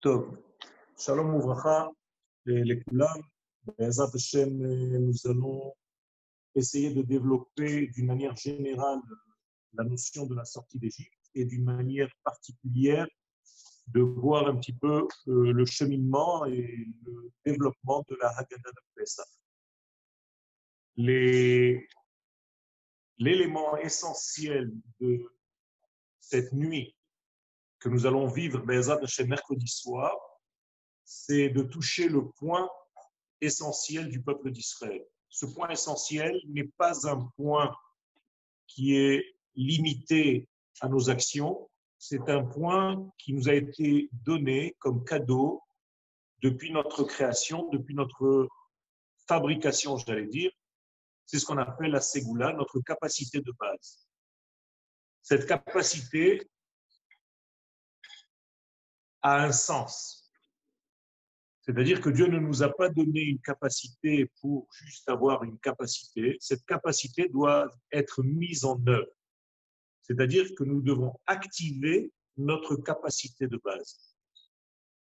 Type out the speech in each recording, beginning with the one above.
טוב, שלום וברכה לכולם. בעזרת השם, nous allons essayer de développer d'une manière générale la notion de la sortie d'Égypte et d'une manière particulière de voir un petit peu euh, le cheminement et le développement de la Haggadah de Pesach. Les- L'élément essentiel de cette nuit que nous allons vivre Hashem, mercredi soir, c'est de toucher le point essentiel du peuple d'Israël. Ce point essentiel n'est pas un point qui est limité à nos actions, c'est un point qui nous a été donné comme cadeau depuis notre création, depuis notre fabrication, j'allais dire. C'est ce qu'on appelle la Ségoula, notre capacité de base. Cette capacité a un sens. C'est-à-dire que Dieu ne nous a pas donné une capacité pour juste avoir une capacité. Cette capacité doit être mise en œuvre. C'est-à-dire que nous devons activer notre capacité de base.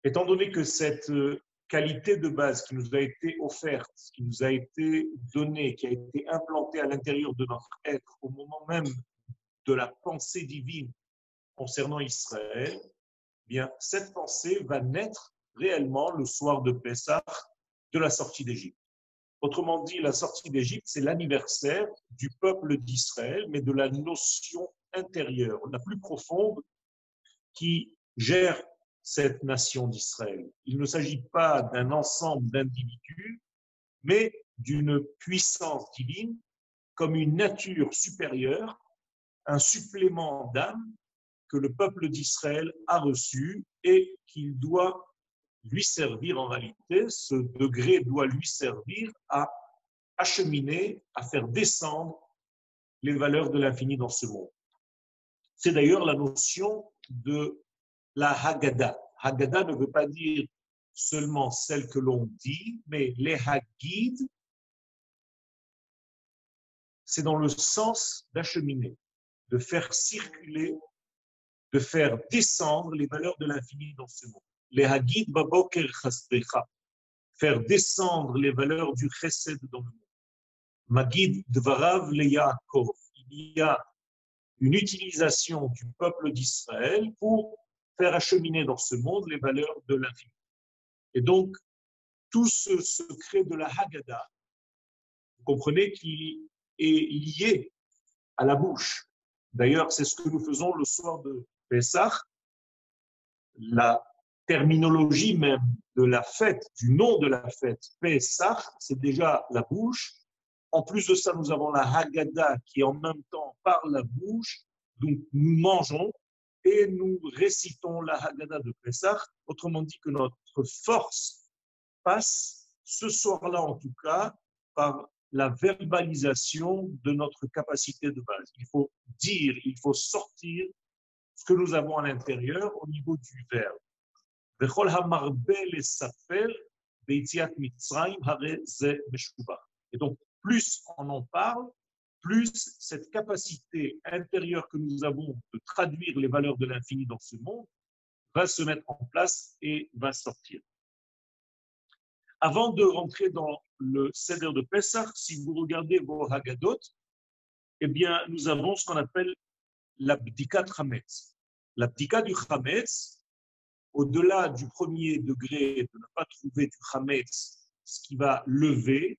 Étant donné que cette euh, qualité de base qui nous a été offerte, qui nous a été donnée, qui a été implantée à l'intérieur de notre être au moment même de la pensée divine concernant Israël, bien, cette pensée va naître réellement le soir de Pessah de la sortie d'Égypte. Autrement dit, la sortie d'Égypte, c'est l'anniversaire du peuple d'Israël, mais de la notion intérieure, la plus profonde, qui gère cette nation d'Israël. Il ne s'agit pas d'un ensemble d'individus, mais d'une puissance divine comme une nature supérieure, un supplément d'âme que le peuple d'Israël a reçu et qu'il doit lui servir en réalité, ce degré doit lui servir à acheminer, à faire descendre les valeurs de l'infini dans ce monde. C'est d'ailleurs la notion de la Haggadah. Haggadah ne veut pas dire seulement celle que l'on dit, mais les Haggid, c'est dans le sens d'acheminer, de faire circuler, de faire descendre les valeurs de l'infini dans ce monde. Les Haggid Baboker Chasdecha, faire descendre les valeurs du Chesed dans le monde. Magid Dvarav le Yaakov, il y a une utilisation du peuple d'Israël pour faire acheminer dans ce monde les valeurs de l'infini. Et donc, tout ce secret de la Haggadah, vous comprenez qu'il est lié à la bouche. D'ailleurs, c'est ce que nous faisons le soir de Pessah. La terminologie même de la fête, du nom de la fête, Pessah, c'est déjà la bouche. En plus de ça, nous avons la Haggadah qui en même temps par la bouche. Donc, nous mangeons et nous récitons la Haggadah de Pessah. Autrement dit que notre force passe ce soir-là en tout cas par la verbalisation de notre capacité de base. Il faut dire, il faut sortir ce que nous avons à l'intérieur au niveau du verbe. Et donc, plus on en parle, plus cette capacité intérieure que nous avons de traduire les valeurs de l'infini dans ce monde va se mettre en place et va sortir. Avant de rentrer dans le Seder de Pessah, si vous regardez vos Haggadot, eh bien, nous avons ce qu'on appelle l'abdika de Hametz. L'abdika du Hametz, au-delà du premier degré de ne pas trouver du Hametz, ce qui va lever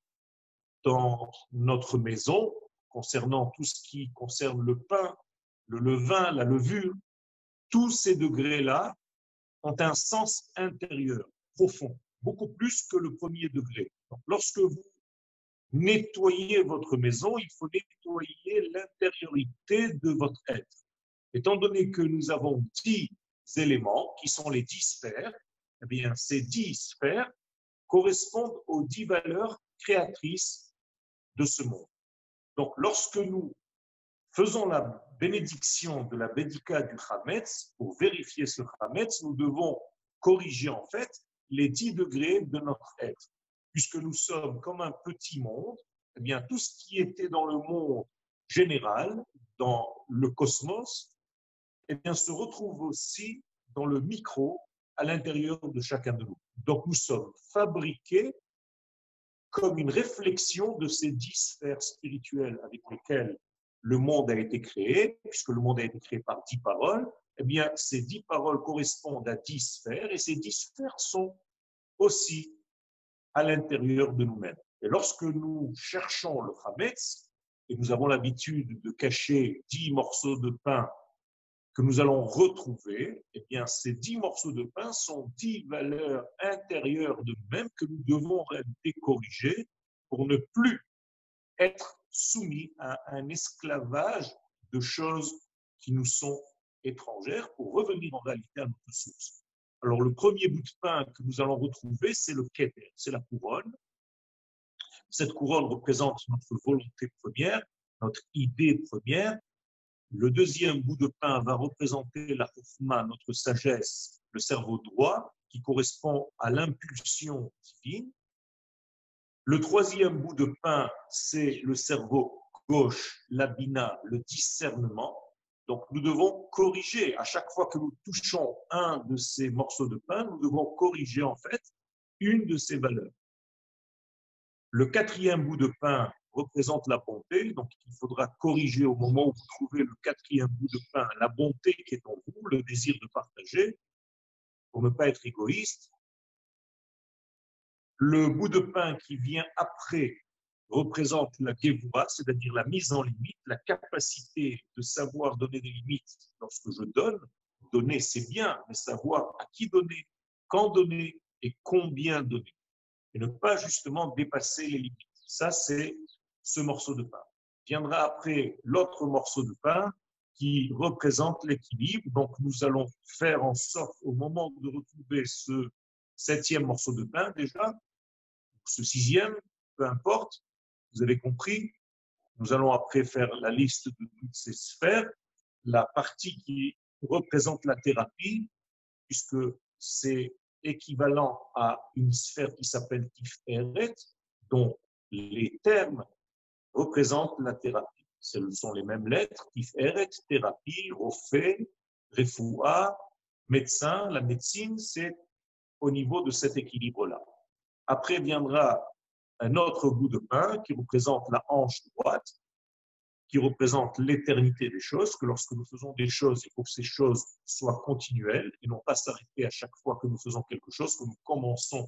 dans notre maison, concernant tout ce qui concerne le pain, le levain, la levure, tous ces degrés-là ont un sens intérieur profond, beaucoup plus que le premier degré. Lorsque vous nettoyez votre maison, il faut nettoyer l'intériorité de votre être. Étant donné que nous avons dix éléments, qui sont les dix sphères, eh bien, ces dix sphères correspondent aux dix valeurs créatrices de ce monde. Donc, lorsque nous faisons la bénédiction de la Bédika du Hametz, pour vérifier ce Hametz, nous devons corriger en fait les 10 degrés de notre être. Puisque nous sommes comme un petit monde, eh bien, tout ce qui était dans le monde général, dans le cosmos, eh bien, se retrouve aussi dans le micro à l'intérieur de chacun de nous. Donc nous sommes fabriqués comme une réflexion de ces dix sphères spirituelles avec lesquelles le monde a été créé, puisque le monde a été créé par dix paroles, eh bien, ces dix paroles correspondent à dix sphères, et ces dix sphères sont aussi à l'intérieur de nous-mêmes. Et lorsque nous cherchons le Hametz, et nous avons l'habitude de cacher dix morceaux de pain que nous allons retrouver, eh bien, ces dix morceaux de pain sont dix valeurs intérieures de nous-mêmes que nous devons corriger pour ne plus être soumis à un esclavage de choses qui nous sont étrangères pour revenir en réalité à notre source. Alors, le premier bout de pain que nous allons retrouver, c'est le keter, c'est la couronne. Cette couronne représente notre volonté première, notre idée première. Le deuxième bout de pain va représenter la chokhmah, notre sagesse, le cerveau droit, qui correspond à l'impulsion divine. Le troisième bout de pain, c'est le cerveau gauche, l'abina, le discernement. Donc nous devons corriger, à chaque fois que nous touchons un de ces morceaux de pain, nous devons corriger en fait une de ces valeurs. Le quatrième bout de pain représente la bonté, donc il faudra corriger au moment où vous trouvez le quatrième bout de pain la bonté qui est en vous, le désir de partager, pour ne pas être égoïste, le bout de pain qui vient après représente la Gevura, c'est-à-dire la mise en limite, la capacité de savoir donner des limites lorsque je donne. Donner, c'est bien, mais savoir à qui donner, quand donner et combien donner. Et ne pas justement dépasser les limites. Ça, c'est ce morceau de pain. Viendra après l'autre morceau de pain qui représente l'équilibre. Donc, nous allons faire en sorte, au moment de retrouver ce septième morceau de pain déjà, ce sixième, peu importe, vous avez compris, nous allons après faire la liste de toutes ces sphères. La partie qui représente la thérapie, puisque c'est équivalent à une sphère qui s'appelle Tiferet, dont les termes représentent la thérapie. Ce sont les mêmes lettres, Tiferet, thérapie, Rofé, Refoua, médecin. La médecine, c'est au niveau de cet équilibre-là. Après viendra un autre bout de pain qui représente la hanche droite, qui représente l'éternité des choses, que lorsque nous faisons des choses, il faut que ces choses soient continuelles et non pas s'arrêter à chaque fois que nous faisons quelque chose, que nous commençons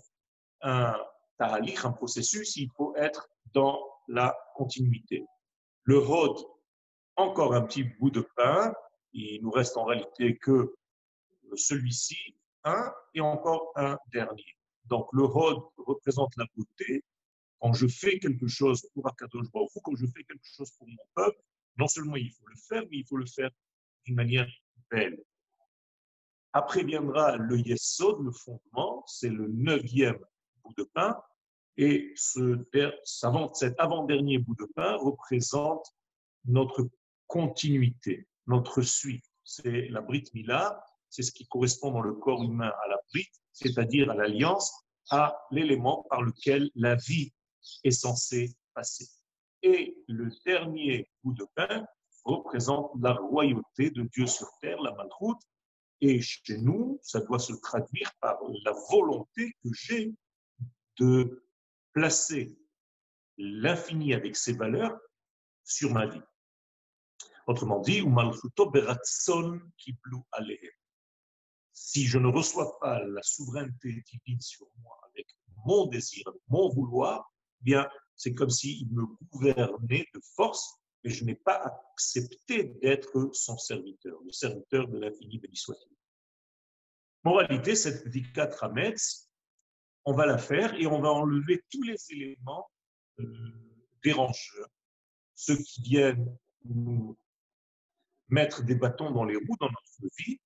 un tahalik, un processus, il faut être dans la continuité. Le hod, encore un petit bout de pain, il nous reste en réalité que celui-ci, un et encore un dernier. Donc le Hod représente la beauté. Quand je fais quelque chose pour Akadosh Baruch quand je fais quelque chose pour mon peuple, non seulement il faut le faire, mais il faut le faire d'une manière belle. Après viendra le Yesod, le fondement, c'est le neuvième bout de pain. Et ce, cet avant-dernier bout de pain représente notre continuité, notre suite. C'est la Brit Mila, c'est ce qui correspond dans le corps humain à la Brit, c'est-à-dire à l'alliance, à l'élément par lequel la vie est censée passer. Et le dernier bout de pain représente la royauté de Dieu sur terre, la malroute. Et chez nous, ça doit se traduire par la volonté que j'ai de placer l'infini avec ses valeurs sur ma vie. Autrement dit, si je ne reçois pas la souveraineté divine sur moi avec mon désir, mon vouloir, bien, c'est comme s'il me gouvernait de force et je n'ai pas accepté d'être son serviteur, le serviteur de l'infini béni soit-il. Moralité, cette petite quatre Metz, on va la faire et on va enlever tous les éléments euh, dérangeurs, ceux qui viennent nous mettre des bâtons dans les roues dans notre vie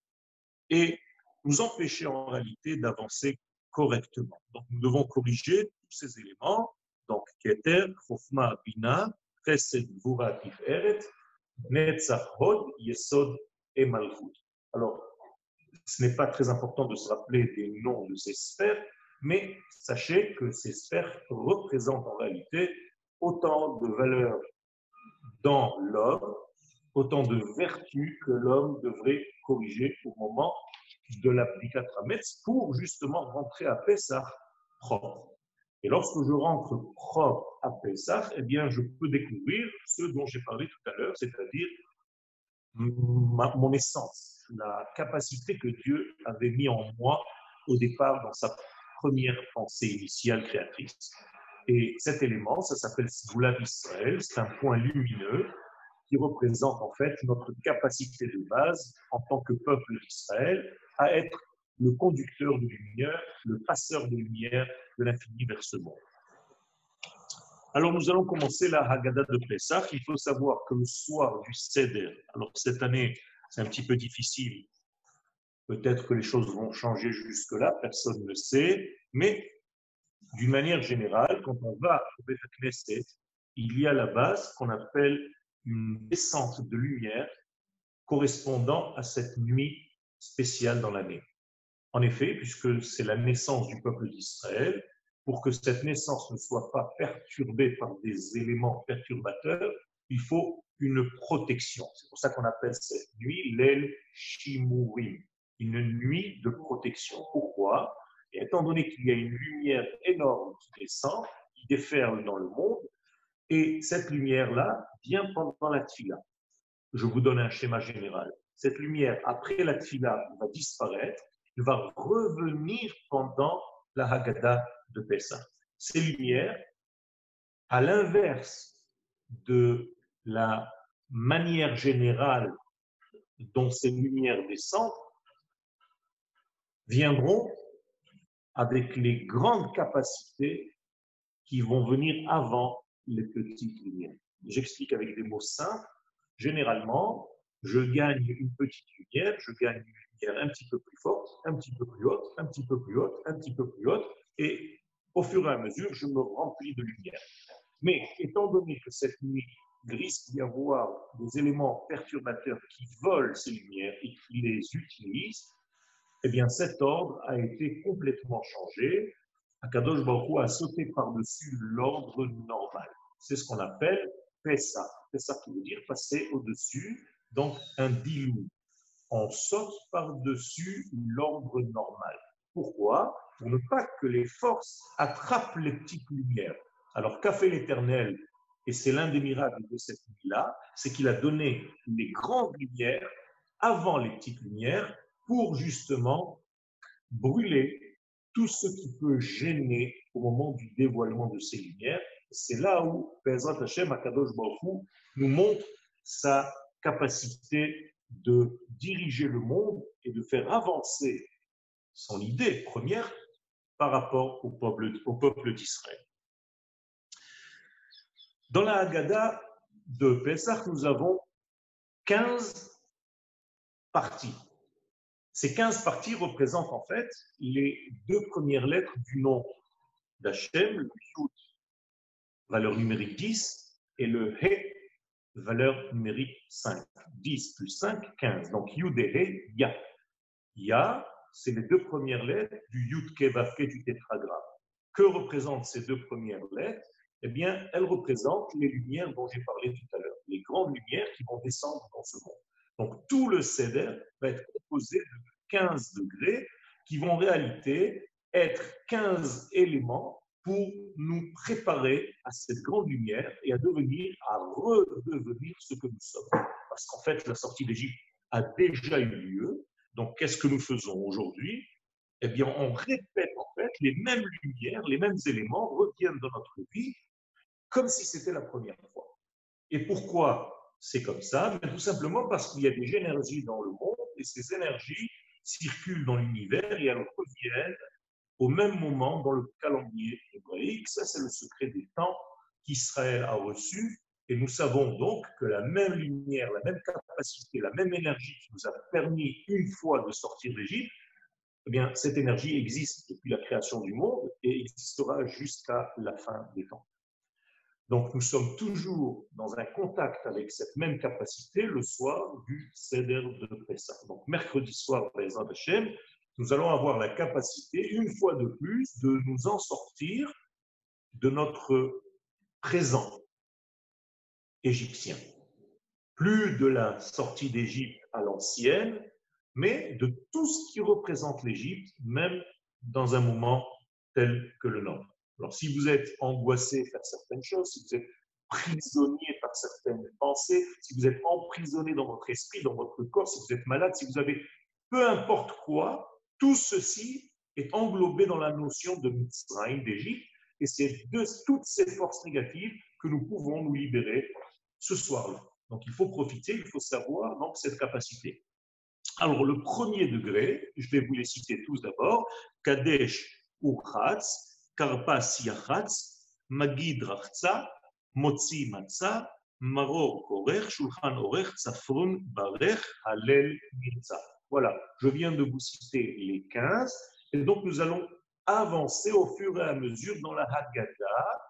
et nous empêcher en réalité d'avancer correctement. Donc, nous devons corriger tous ces éléments. Donc, Keter, Chofma, Bina, Chesed, Vura, Tiferet, Netzach, Hod, Yesod et Malchut. Alors, ce n'est pas très important de se rappeler des noms de ces sphères, mais sachez que ces sphères représentent en réalité autant de valeurs dans l'homme, autant de vertus que l'homme devrait corrigé au moment de Rametz pour justement rentrer à Pessah propre. Et lorsque je rentre propre à Pessah, eh bien, je peux découvrir ce dont j'ai parlé tout à l'heure, c'est-à-dire mon essence, la capacité que Dieu avait mis en moi au départ dans sa première pensée initiale créatrice. Et cet élément, ça s'appelle Svoula d'Israël, c'est un point lumineux qui représente en fait notre capacité de base en tant que peuple d'Israël à être le conducteur de lumière, le passeur de lumière de l'infini vers ce monde. Alors nous allons commencer la Haggadah de Pessah. Il faut savoir que le soir du Seder, alors cette année c'est un petit peu difficile, peut-être que les choses vont changer jusque-là, personne ne sait, mais d'une manière générale, quand on va au Beth Knesset, il y a la base qu'on appelle une descente de lumière correspondant à cette nuit spéciale dans l'année. En effet, puisque c'est la naissance du peuple d'Israël, pour que cette naissance ne soit pas perturbée par des éléments perturbateurs, il faut une protection. C'est pour ça qu'on appelle cette nuit l'El Shimurim, une nuit de protection. Pourquoi? Et Étant donné qu'il y a une lumière énorme qui descend, qui déferle dans le monde, et cette lumière-là vient pendant la tfila. Je vous donne un schéma général. Cette lumière, après la tfila, va disparaître, elle va revenir pendant la Haggadah de Pessah. Ces lumières, à l'inverse de la manière générale dont ces lumières descendent, viendront avec les grandes capacités qui vont venir avant les petites lumières. J'explique avec des mots simples. Généralement, je gagne une petite lumière, je gagne une lumière un petit peu plus forte, un petit peu plus haute, un petit peu plus haute, un petit peu plus haute, et au fur et à mesure, je me remplis de lumière. Mais étant donné que cette nuit, il risque d'y avoir des éléments perturbateurs qui volent ces lumières et qui les utilisent, eh bien cet ordre a été complètement changé. Akadosh Baruch a sauté par-dessus l'ordre normal. C'est ce qu'on appelle Pessa. Pessa qui veut dire passer au-dessus, donc un dilou. On saute par-dessus l'ordre normal. Pourquoi? Pour ne pas que les forces attrapent les petites lumières. Alors qu'a fait l'Éternel Et c'est l'un des miracles de cette nuit-là, c'est qu'il a donné les grandes lumières avant les petites lumières pour justement brûler tout ce qui peut gêner au moment du dévoilement de ces lumières. C'est là où Bezrat Hashem Akadosh Baruch nous montre sa capacité de diriger le monde et de faire avancer son idée première par rapport au peuple, au peuple d'Israël. Dans la Haggadah de Pesach, nous avons 15 parties. Ces 15 parties représentent en fait les deux premières lettres du nom d'Hachem, le Yud, valeur numérique 10, et le He, valeur numérique 5. 10 plus 5, 15. Donc Yud et He, Ya. Ya, c'est les deux premières lettres du Yud Kevavke du tétragramme. Que représentent ces deux premières lettres? Eh bien, elles représentent les lumières dont j'ai parlé tout à l'heure, les grandes lumières qui vont descendre dans ce monde. Donc, tout le Seder va être composé de 15 degrés qui vont en réalité être 15 éléments pour nous préparer à cette grande lumière et à devenir, à redevenir ce que nous sommes. Parce qu'en fait, la sortie d'Égypte a déjà eu lieu, donc, qu'est-ce que nous faisons aujourd'hui? Eh bien, on répète en fait les mêmes lumières, les mêmes éléments reviennent dans notre vie comme si c'était la première fois. Et pourquoi c'est comme ça? Tout simplement parce qu'il y a des énergies dans le monde et ces énergies circulent dans l'univers et elles reviennent au même moment dans le calendrier hébraïque. Ça, c'est le secret des temps qu'Israël a reçu et nous savons donc que la même lumière, la même capacité, la même énergie qui nous a permis une fois de sortir d'Égypte, eh bien, cette énergie existe depuis la création du monde et existera jusqu'à la fin des temps. Donc, nous sommes toujours dans un contact avec cette même capacité le soir du Seder de Pessah. Donc, mercredi soir, Bezrat Hashem, nous allons avoir la capacité, une fois de plus, de nous en sortir de notre présent, égyptien. Plus de la sortie d'Égypte à l'ancienne, mais de tout ce qui représente l'Égypte, même dans un moment tel que le nôtre. Alors, si vous êtes angoissé par certaines choses, si vous êtes prisonnier par certaines pensées, si vous êtes emprisonné dans votre esprit, dans votre corps, si vous êtes malade, si vous avez peu importe quoi, tout ceci est englobé dans la notion de Mitzrayim, d'Égypte, et c'est de toutes ces forces négatives que nous pouvons nous libérer ce soir-là. Donc il faut profiter, il faut savoir donc cette capacité. Alors le premier degré, je vais vous les citer tous d'abord, Kadesh Uchatz, Karpas Yachatz, Magid Rachza, Motzi Matza, Maror Korech, Shulchan Orech, Tzafrun Barech, Halel Mirza. Voilà, je viens de vous citer les 15, et donc nous allons avancer au fur et à mesure dans la Haggadah.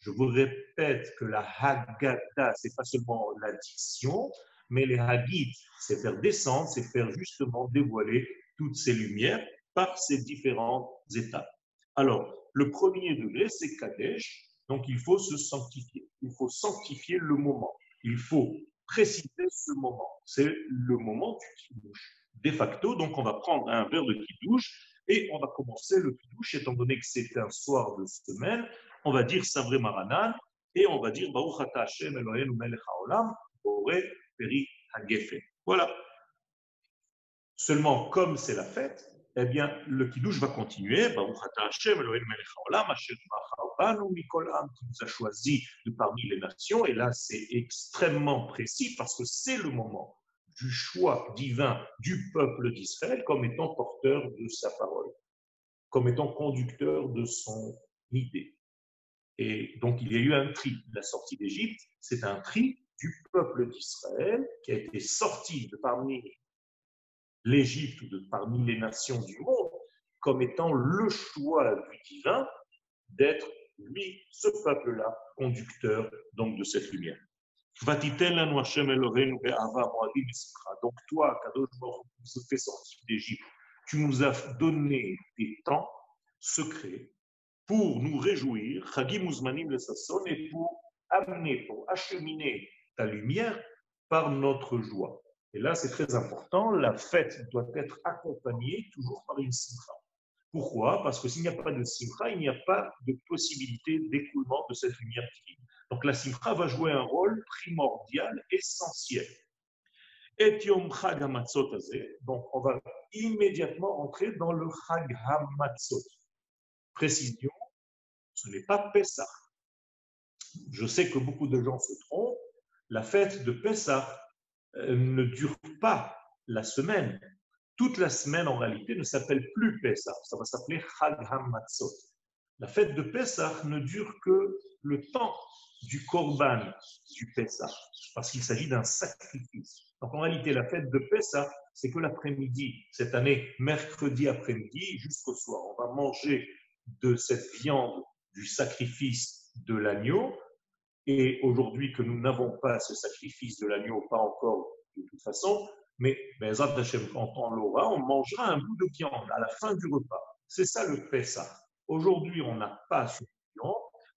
Je vous répète que la Haggadah, c'est pas seulement l'addiction, mais les Haggid, c'est faire descendre, c'est faire justement dévoiler toutes ces lumières par ces différentes étapes. Alors, le premier degré, c'est Kadesh, donc il faut se sanctifier. Il faut sanctifier le moment. Il faut préciser ce moment. C'est le moment du kidouche. De facto, donc on va prendre un verre de kidouche et on va commencer le kidouche, étant donné que c'est un soir de semaine, on va dire Savré Maranan et on va dire Baruch Ata Hashem Eloheinu Melech HaOlam, Peri Hagefe. Voilà. Seulement, comme c'est la fête, eh bien, le kidouche va continuer. Baruch Ata Hashem Eloheinu Melech HaOlam, Asher Mikol Am, qui nous a choisi de parmi les nations. Et là, c'est extrêmement précis parce que c'est le moment du choix divin du peuple d'Israël comme étant porteur de sa parole, comme étant conducteur de son idée. Et donc il y a eu un tri. La sortie d'Égypte, c'est un tri du peuple d'Israël qui a été sorti de parmi l'Égypte, de parmi les nations du monde, comme étant le choix du divin d'être, lui, ce peuple-là, conducteur donc de cette lumière. Donc toi, Kadosh Baruch nous fait sortir d'Égypte, tu nous as donné des temps secrets pour nous réjouir, et pour amener, pour acheminer ta lumière par notre joie. Et là, c'est très important, la fête doit être accompagnée toujours par une simcha. Pourquoi? Parce que s'il n'y a pas de simcha, il n'y a pas de possibilité d'écoulement de cette lumière divine. Donc la simcha va jouer un rôle primordial, essentiel. Et Yom Chag donc on va immédiatement entrer dans le Chag Hamatzot. Précision, ce n'est pas Pessah. Je sais que beaucoup de gens se trompent. La fête de Pessah euh, ne dure pas la semaine. Toute la semaine, en réalité, ne s'appelle plus Pessah. Ça va s'appeler Chag Hamatzot. La fête de Pessah ne dure que le temps du Korban du Pessah, parce qu'il s'agit d'un sacrifice. Donc en réalité, la fête de Pessah, c'est que l'après-midi, cette année, mercredi après-midi jusqu'au soir, on va manger de cette viande du sacrifice de l'agneau. Et aujourd'hui que nous n'avons pas ce sacrifice de l'agneau, pas encore de toute façon, mais ben, quand on l'aura, on mangera un bout de viande à la fin du repas. C'est ça le Pessah. Aujourd'hui, on n'a pas ce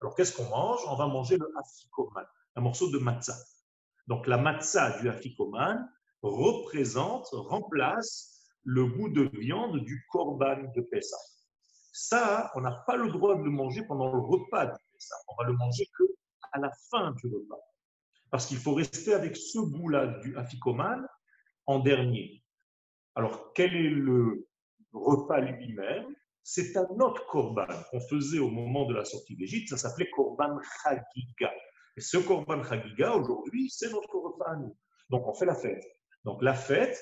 alors qu'est-ce qu'on mange? On va manger le afikoman, un morceau de matzah. Donc la matzah du afikoman représente, remplace le goût de viande du korban de Pessah. Ça, on n'a pas le droit de le manger pendant le repas du Pessah. On va le manger que à la fin du repas. Parce qu'il faut rester avec ce goût-là du afikoman en dernier. Alors, quel est le repas lui-même? C'est un autre korban qu'on faisait au moment de la sortie d'Égypte, ça s'appelait korban chagiga. Et ce korban chagiga, aujourd'hui, c'est notre nous. Donc on fait la fête. Donc la fête,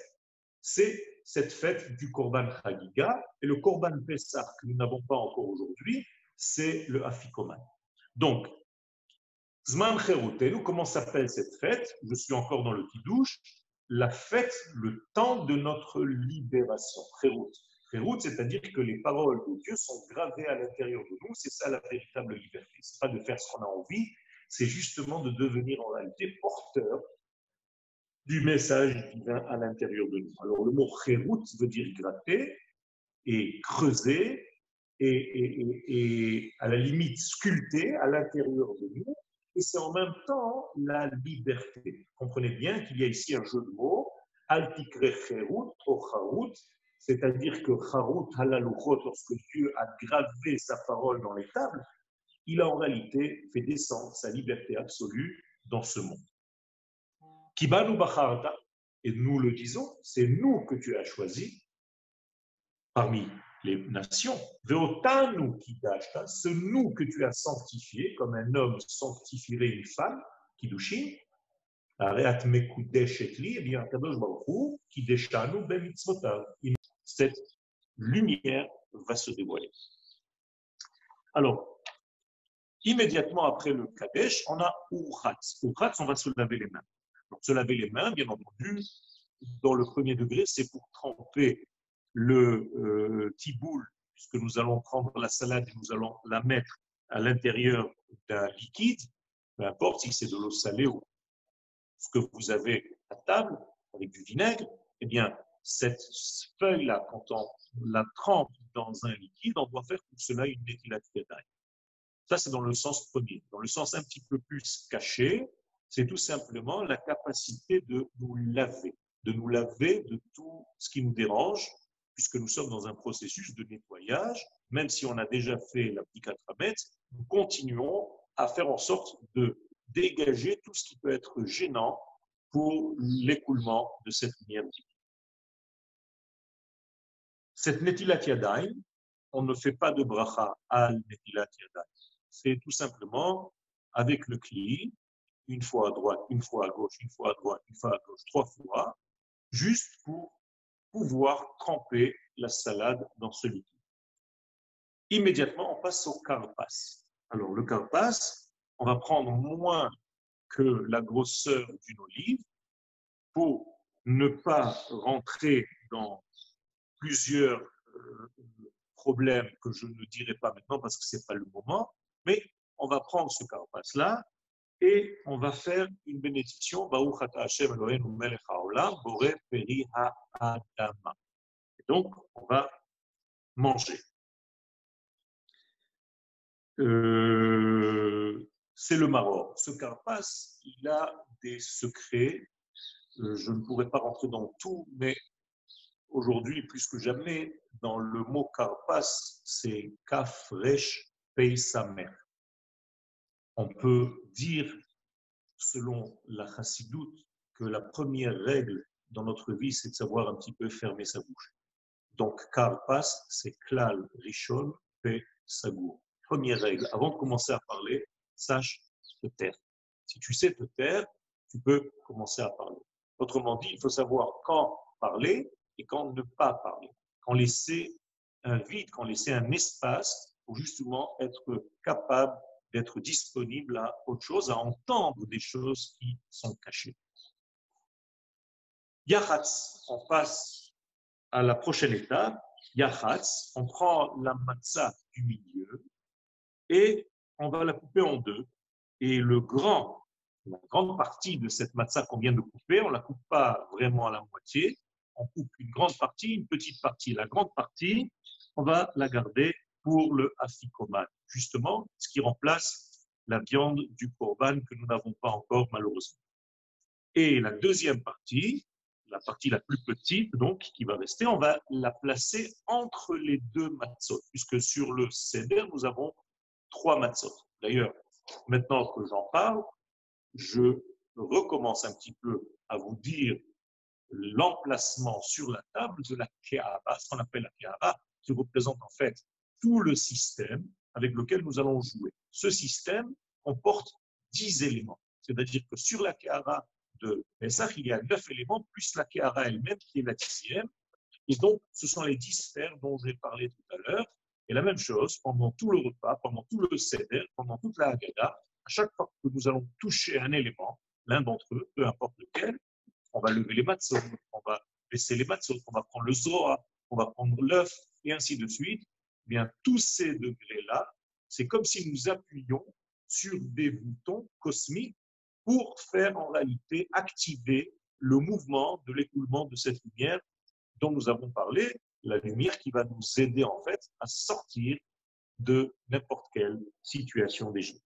c'est cette fête du korban chagiga. Et le korban Pessah que nous n'avons pas encore aujourd'hui, c'est le afikoman. Donc, Zman nous comment s'appelle cette fête? Je suis encore dans le Kiddush. La fête, le temps de notre libération. Cherut c'est-à-dire que les paroles de Dieu sont gravées à l'intérieur de nous. C'est ça la véritable liberté. Ce n'est pas de faire ce qu'on a envie, c'est justement de devenir en réalité porteur du message divin à l'intérieur de nous. Alors le mot Khérout veut dire gratter et creuser et, à la limite sculpter à l'intérieur de nous. Et c'est en même temps la liberté. Comprenez bien qu'il y a ici un jeu de mots Altikre Charut, c'est-à-dire que Charut halaluchot, lorsque Dieu a gravé sa parole dans les tables, il a en réalité fait descendre sa liberté absolue dans ce monde. Kibanu Bacharta, et nous le disons, c'est nous que tu as choisi parmi les nations. Veotanu Kidashta, ce nous que tu as sanctifié, comme un homme sanctifierait une femme, Kiddushin, eh bien, cette lumière va se dévoiler. Alors, immédiatement après le Kadesh, on a Urhatz. Urhatz, on va se laver les mains. Se laver les mains, bien entendu, dans le premier degré, c'est pour tremper le euh, tiboul, puisque nous allons prendre la salade et nous allons la mettre à l'intérieur d'un liquide, peu importe si c'est de l'eau salée ou ce que vous avez à table avec du vinaigre, eh bien, cette feuille-là, quand on la trempe dans un liquide, on doit faire pour cela une méthylatétaï. Ça, c'est dans le sens premier. Dans le sens un petit peu plus caché, c'est tout simplement la capacité de nous laver, de nous laver de tout ce qui nous dérange, puisque nous sommes dans un processus de nettoyage. Même si on a déjà fait la petite nous continuons à faire en sorte de dégager tout ce qui peut être gênant pour l'écoulement de cette lumière divine. Cette Netilat on ne fait pas de bracha al Netilat. C'est tout simplement avec le cli, une fois à droite, une fois à gauche, une fois à droite, une fois à gauche, trois fois, juste pour pouvoir tremper la salade dans ce liquide. Immédiatement, on passe au carpas. Alors, le carpas, on va prendre moins que la grosseur d'une olive pour ne pas rentrer dans plusieurs euh, problèmes que je ne dirai pas maintenant parce que ce n'est pas le moment, mais on va prendre ce carapace-là et on va faire une bénédiction. Et donc, on va manger. Euh, c'est le Maroc. Ce carpas, il a des secrets. Euh, je ne pourrais pas rentrer dans tout, mais aujourd'hui, plus que jamais, dans le mot carpas, c'est kafresh peisamer. On peut dire, selon la chassidoute, que la première règle dans notre vie, c'est de savoir un petit peu fermer sa bouche. Donc, carpas, c'est klal rishon pe sagour. Première règle, avant de commencer à parler, sache te taire. Si tu sais te taire, tu peux commencer à parler. Autrement dit, il faut savoir quand parler et quand ne pas parler. Quand laisser un vide, quand laisser un espace pour justement être capable d'être disponible à autre chose, à entendre des choses qui sont cachées. Yahatz, on passe à la prochaine étape. Yahatz, on prend la matzah du milieu et on va la couper en deux. Et le grand, la grande partie de cette matzah qu'on vient de couper, on ne la coupe pas vraiment à la moitié. On coupe une grande partie, une petite partie. La grande partie, on va la garder pour le afikoman, justement, ce qui remplace la viande du korban que nous n'avons pas encore malheureusement. Et la deuxième partie, la partie la plus petite, donc, qui va rester, on va la placer entre les deux matzot, puisque sur le seder, nous avons trois matzot. D'ailleurs, maintenant que j'en parle, je recommence un petit peu à vous dire l'emplacement sur la table de la Keaba, ce qu'on appelle la Keaba, qui représente en fait tout le système avec lequel nous allons jouer. Ce système comporte dix éléments. C'est-à-dire que sur la Keaba de Pesach, il y a neuf éléments, plus la Keaba elle-même qui est la dixième. Et donc, ce sont les dix sphères dont j'ai parlé tout à l'heure. Et la même chose, pendant tout le repas, pendant tout le seder, pendant toute la Haggadah, à chaque fois que nous allons toucher un élément, l'un d'entre eux, peu importe lequel, on va lever les matzot, on va baisser les matzot, on va prendre le zoa, on va prendre l'œuf, et ainsi de suite. Eh bien, tous ces degrés-là, c'est comme si nous appuyions sur des boutons cosmiques pour faire en réalité activer le mouvement de l'écoulement de cette lumière dont nous avons parlé la lumière qui va nous aider en fait à sortir de n'importe quelle situation d'Égypte.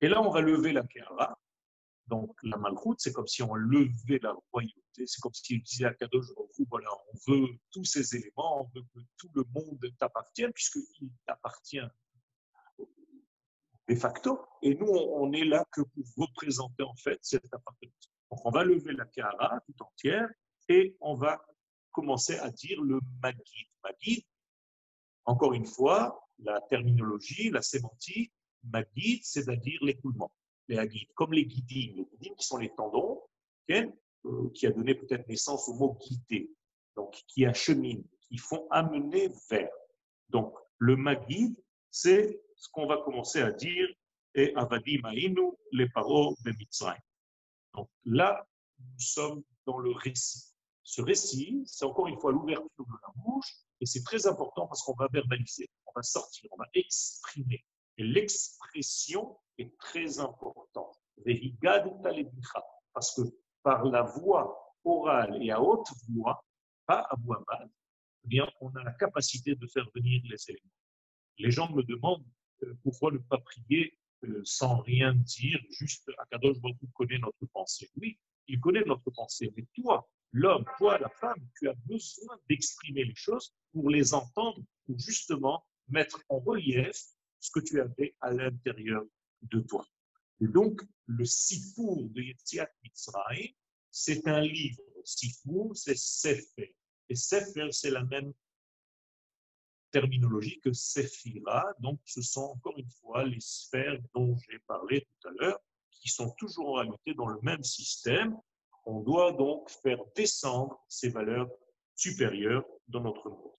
Et là, on va lever la Kéara Donc, la malchoute, c'est comme si on levait la royauté. C'est comme si disait à Kadosh voilà, on veut tous ces éléments, on veut que tout le monde t'appartienne, puisqu'il t'appartient de facto. Et nous, on est là que pour représenter en fait cette appartenance. Donc, on va lever la Kahara tout entière et on va commencer à dire le Magid. Magid, encore une fois, la terminologie, la sémantique, Magid, c'est-à-dire l'écoulement les Hagidim, comme les Guidim qui sont les tendons, euh, qui a donné peut-être naissance au mot guider, donc qui acheminent, qui font amener vers. Donc le Magid, c'est ce qu'on va commencer à dire, et Avadim Ainu, les paroles de Mitzrayim. Donc là, nous sommes dans le récit. Ce récit, c'est encore une fois l'ouverture de la bouche, et c'est très important parce qu'on va verbaliser, on va sortir, on va exprimer. Et l'expression est très importante. Parce que par la voix orale et à haute voix, pas à voix basse, eh bien, on a la capacité de faire venir les éléments. Les gens me demandent euh, pourquoi ne pas prier euh, sans rien dire, juste Akadosh Baruch connaît notre pensée. Oui, il connaît notre pensée, mais toi, l'homme, toi, la femme, tu as besoin d'exprimer les choses pour les entendre, pour justement mettre en relief ce que tu avais à l'intérieur de toi. Et donc, le Sifour de Yetziat Mitzrayim, c'est un livre. Sifour, c'est Sefer. Et Sefer, c'est la même terminologie que Sephira. Donc, ce sont encore une fois les sphères dont j'ai parlé tout à l'heure, qui sont toujours réalité dans le même système. On doit donc faire descendre ces valeurs supérieures dans notre monde.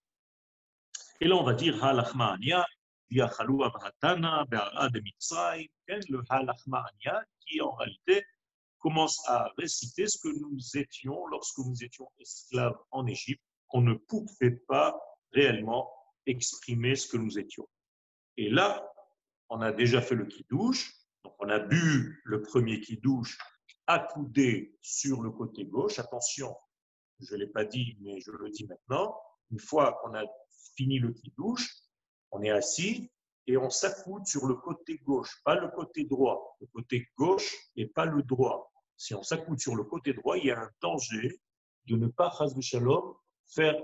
Et là, on va dire Le qui en réalité commence à réciter ce que nous étions lorsque nous étions esclaves en Égypte. On ne pouvait pas réellement exprimer ce que nous étions. Et là, on a déjà fait le qui-douche. Donc, on a bu le premier qui-douche accoudé sur le côté gauche. Attention, je ne l'ai pas dit, mais je le dis maintenant. Une fois qu'on a fini le qui-douche, on est assis et on s'accoude sur le côté gauche, pas le côté droit. Le côté gauche et pas le droit. Si on s'accoude sur le côté droit, il y a un danger de ne pas, shalom, faire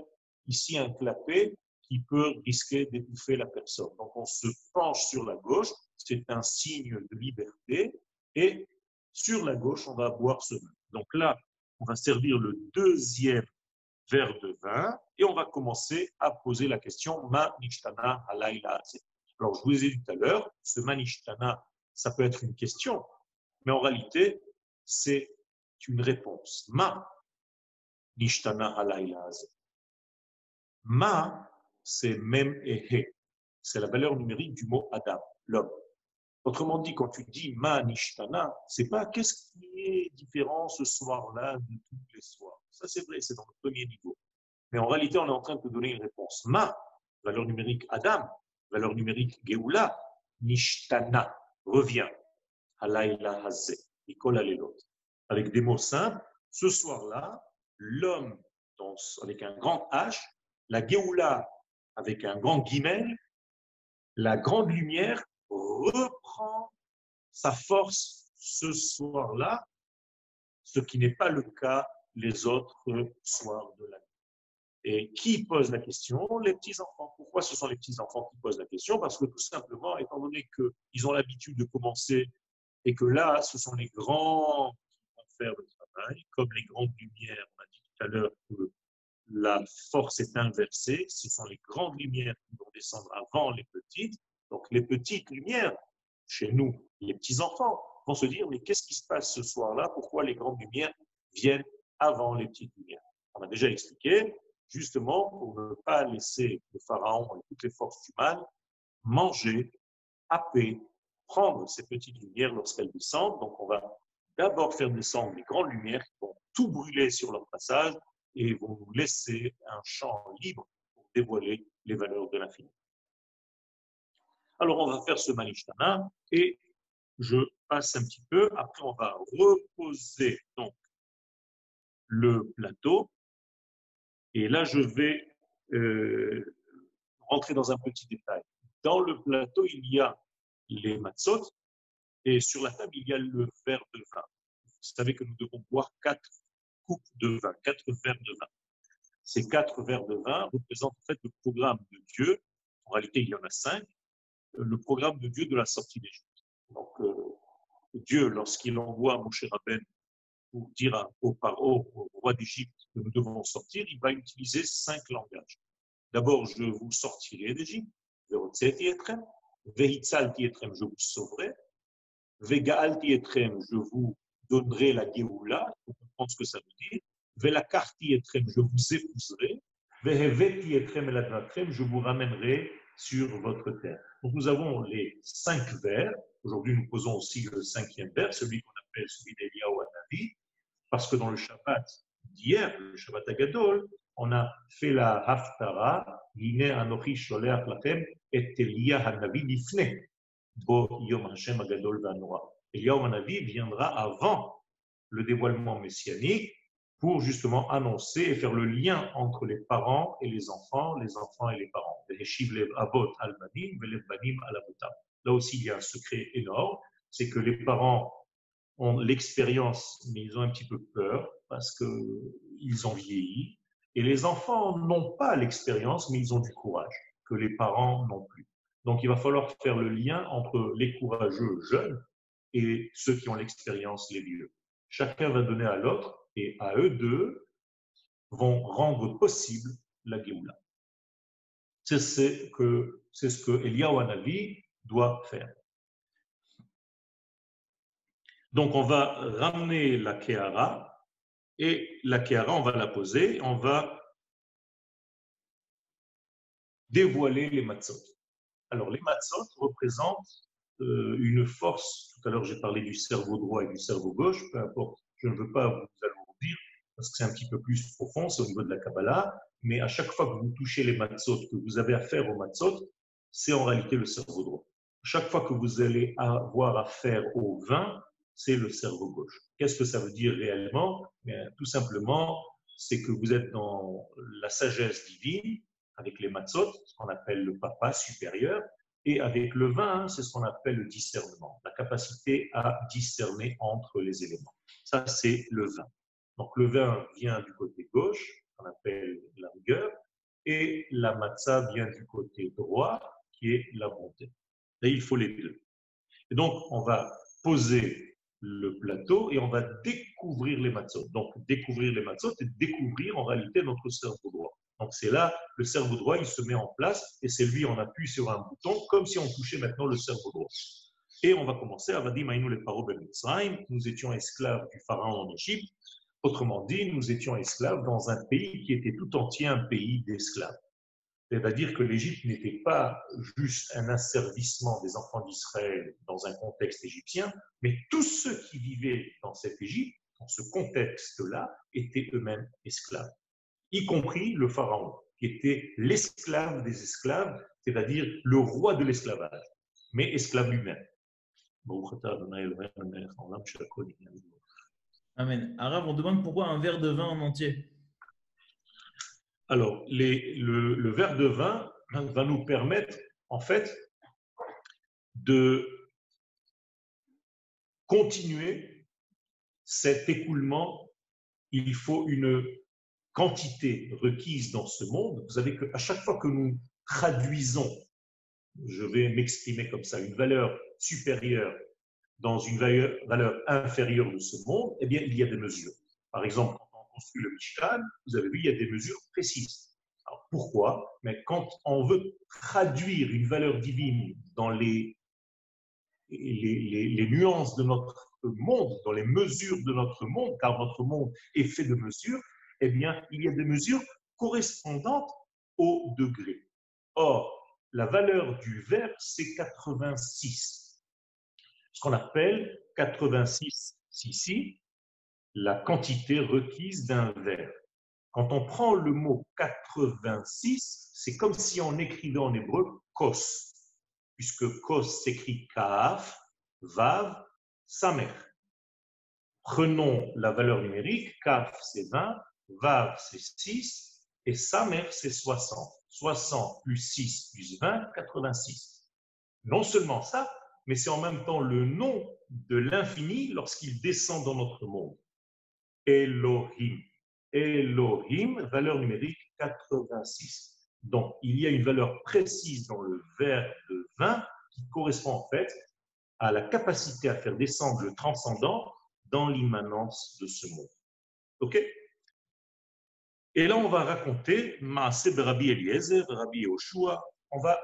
ici un clapet qui peut risquer d'étouffer la personne. Donc on se penche sur la gauche, c'est un signe de liberté, et sur la gauche, on va boire ce vin. Donc là, on va servir le deuxième verre de vin et on va commencer à poser la question Ma nishtana halayla Alors, je vous ai dit tout à l'heure, ce manishtana, ça peut être une question, mais en réalité, c'est une réponse. Ma nishtana halayla Ma, c'est même et he. C'est la valeur numérique du mot Adam, l'homme. Autrement dit, quand tu dis ma nishtana, c'est pas qu'est-ce qui est différent ce soir-là de tous les soirs. Ça, c'est vrai, c'est dans le premier niveau. Mais en réalité, on est en train de te donner une réponse. Ma, valeur numérique Adam, valeur numérique Geoula, nishtana, revient. Halayla hazé, Avec des mots simples, ce soir-là, l'homme avec un grand H, la Geoula avec un grand guimel, la grande lumière sa force ce soir-là, ce qui n'est pas le cas les autres soirs de l'année. Et qui pose la question? Les petits-enfants. Pourquoi ce sont les petits-enfants qui posent la question? Parce que tout simplement, étant donné qu'ils ont l'habitude de commencer et que là, ce sont les grands qui vont faire le travail, comme les grandes lumières, on a dit tout à l'heure que la force est inversée, ce sont les grandes lumières qui vont descendre avant les petites, donc les petites lumières, chez nous, les petits-enfants, vont se dire, mais qu'est-ce qui se passe ce soir-là? Pourquoi les grandes lumières viennent avant les petites lumières? On a déjà expliqué, justement, pour ne pas laisser le Pharaon et toutes les forces du mal manger, happer, prendre ces petites lumières lorsqu'elles descendent. Donc on va d'abord faire descendre les grandes lumières qui vont tout brûler sur leur passage et vont nous laisser un champ libre pour dévoiler les valeurs de l'infini. Alors, on va faire ce Manishtana et je passe un petit peu. Après, on va reposer donc le plateau. Et là, je vais euh, rentrer dans un petit détail. Dans le plateau, il y a les matzot et sur la table, il y a le verre de vin. savez que nous devons boire quatre coupes de vin, quatre verres de vin. Ces quatre verres de vin représentent en fait le programme de Dieu. En réalité, il y en a cinq. Le programme de Dieu de la sortie d'Égypte. Donc, euh, Dieu, lorsqu'il envoie Moshe Rabben pour dire au roi d'Égypte, que nous devons sortir, il va utiliser cinq langages. D'abord, je vous sortirai d'Égypte, Tietrem, je vous sauverai, Vegaal Tietrem, je vous donnerai la Géoula, pour comprendre ce que ça veut dire, Velakarti Etrem, je vous épouserai, Veheveti Etrem Eladnatrem, je vous ramènerai sur votre terre. Donc nous avons les cinq vers. Aujourd'hui, nous posons aussi le cinquième vers, celui qu'on appelle celui d'Eliyahu Hanavi, parce que dans le Shabbat d'hier, le Shabbat Agadol, on a fait la Haftara, Yine Anochi Sholeach Lachem, et Eliyahu Hanavi Lifne, Bo Yom Hashem Agadol Vanora. Eliyahu Hanavi viendra avant le dévoilement messianique pour justement annoncer et faire le lien entre les parents et les enfants, les enfants et les parents. Là aussi, il y a un secret énorme, c'est que les parents ont l'expérience, mais ils ont un petit peu peur parce qu'ils ont vieilli. Et les enfants n'ont pas l'expérience, mais ils ont du courage, que les parents n'ont plus. Donc il va falloir faire le lien entre les courageux jeunes et ceux qui ont l'expérience, les vieux. Chacun va donner à l'autre et à eux deux vont rendre possible la Géoula. C'est ce que, c'est ce Eliyahu doit faire. Donc on va ramener la Kehara et la Kehara, on va la poser, on va dévoiler les matzot. Alors les matzot représentent euh, une force. Tout à l'heure j'ai parlé du cerveau droit et du cerveau gauche, peu importe, je ne veux pas vous alourdir parce que c'est un petit peu plus profond, c'est au niveau de la Kabbalah, mais à chaque fois que vous touchez les matzot, que vous avez affaire aux matzot, c'est en réalité le cerveau droit. Chaque fois que vous allez avoir affaire au vin, c'est le cerveau gauche. Qu'est-ce que ça veut dire réellement? Tout simplement, c'est que vous êtes dans la sagesse divine avec les matzot, ce qu'on appelle le papa supérieur, et avec le vin, c'est ce qu'on appelle le discernement, la capacité à discerner entre les éléments. Ça, c'est le vin. Donc le vin vient du côté gauche, qu'on appelle la rigueur, et la matzah vient du côté droit, qui est la bonté. Et il faut les deux. Et donc, on va poser le plateau et on va découvrir les matzot. Donc, découvrir les matzot et découvrir en réalité notre cerveau droit. Donc, c'est là, le cerveau droit, il se met en place et c'est lui, on appuie sur un bouton comme si on touchait maintenant le cerveau droit. Et on va commencer à Vadim les Nous étions esclaves du pharaon en Égypte. Autrement dit, nous étions esclaves dans un pays qui était tout entier un pays d'esclaves. C'est-à-dire que l'Égypte n'était pas juste un asservissement des enfants d'Israël dans un contexte égyptien, mais tous ceux qui vivaient dans cette Égypte, dans ce contexte-là, étaient eux-mêmes esclaves, y compris le pharaon, qui était l'esclave des esclaves, c'est-à-dire le roi de l'esclavage, mais esclave lui-même. Amen. Arabe, on demande pourquoi un verre de vin en entier Alors, le, verre de vin va nous permettre, en fait, de continuer cet écoulement. Il faut une quantité requise dans ce monde. Vous savez qu'à chaque fois que nous traduisons, je vais m'exprimer comme ça, une valeur supérieure dans une valeur inférieure de ce monde, eh bien, il y a des mesures. Par exemple, quand on construit le Mishkan, vous avez vu, il y a des mesures précises. Alors, pourquoi? Mais quand on veut traduire une valeur divine dans les, les, nuances de notre monde, dans les mesures de notre monde, car notre monde est fait de mesures, eh bien, il y a des mesures correspondantes au degré. Or, la valeur du verre, c'est 86 ce qu'on appelle 86 ici, la quantité requise d'un verre. Quand on prend le mot 86, c'est comme si on écrivait en hébreu kos, puisque kos s'écrit kaf, vav, samer. Prenons la valeur numérique, kaf c'est 20, vav c'est 6, et samer c'est 60. 60 plus 6 plus 20, 86. Non seulement ça, mais c'est en même temps le nom de l'infini lorsqu'il descend dans notre monde. Elohim. Elohim, valeur numérique 86. Donc, il y a une valeur précise dans le verre de vin qui correspond en fait à la capacité à faire descendre le transcendant dans l'immanence de ce monde. OK? Et là, on va raconter Maaseh Rabbi Eliezer, Rabbi Yoshua. On va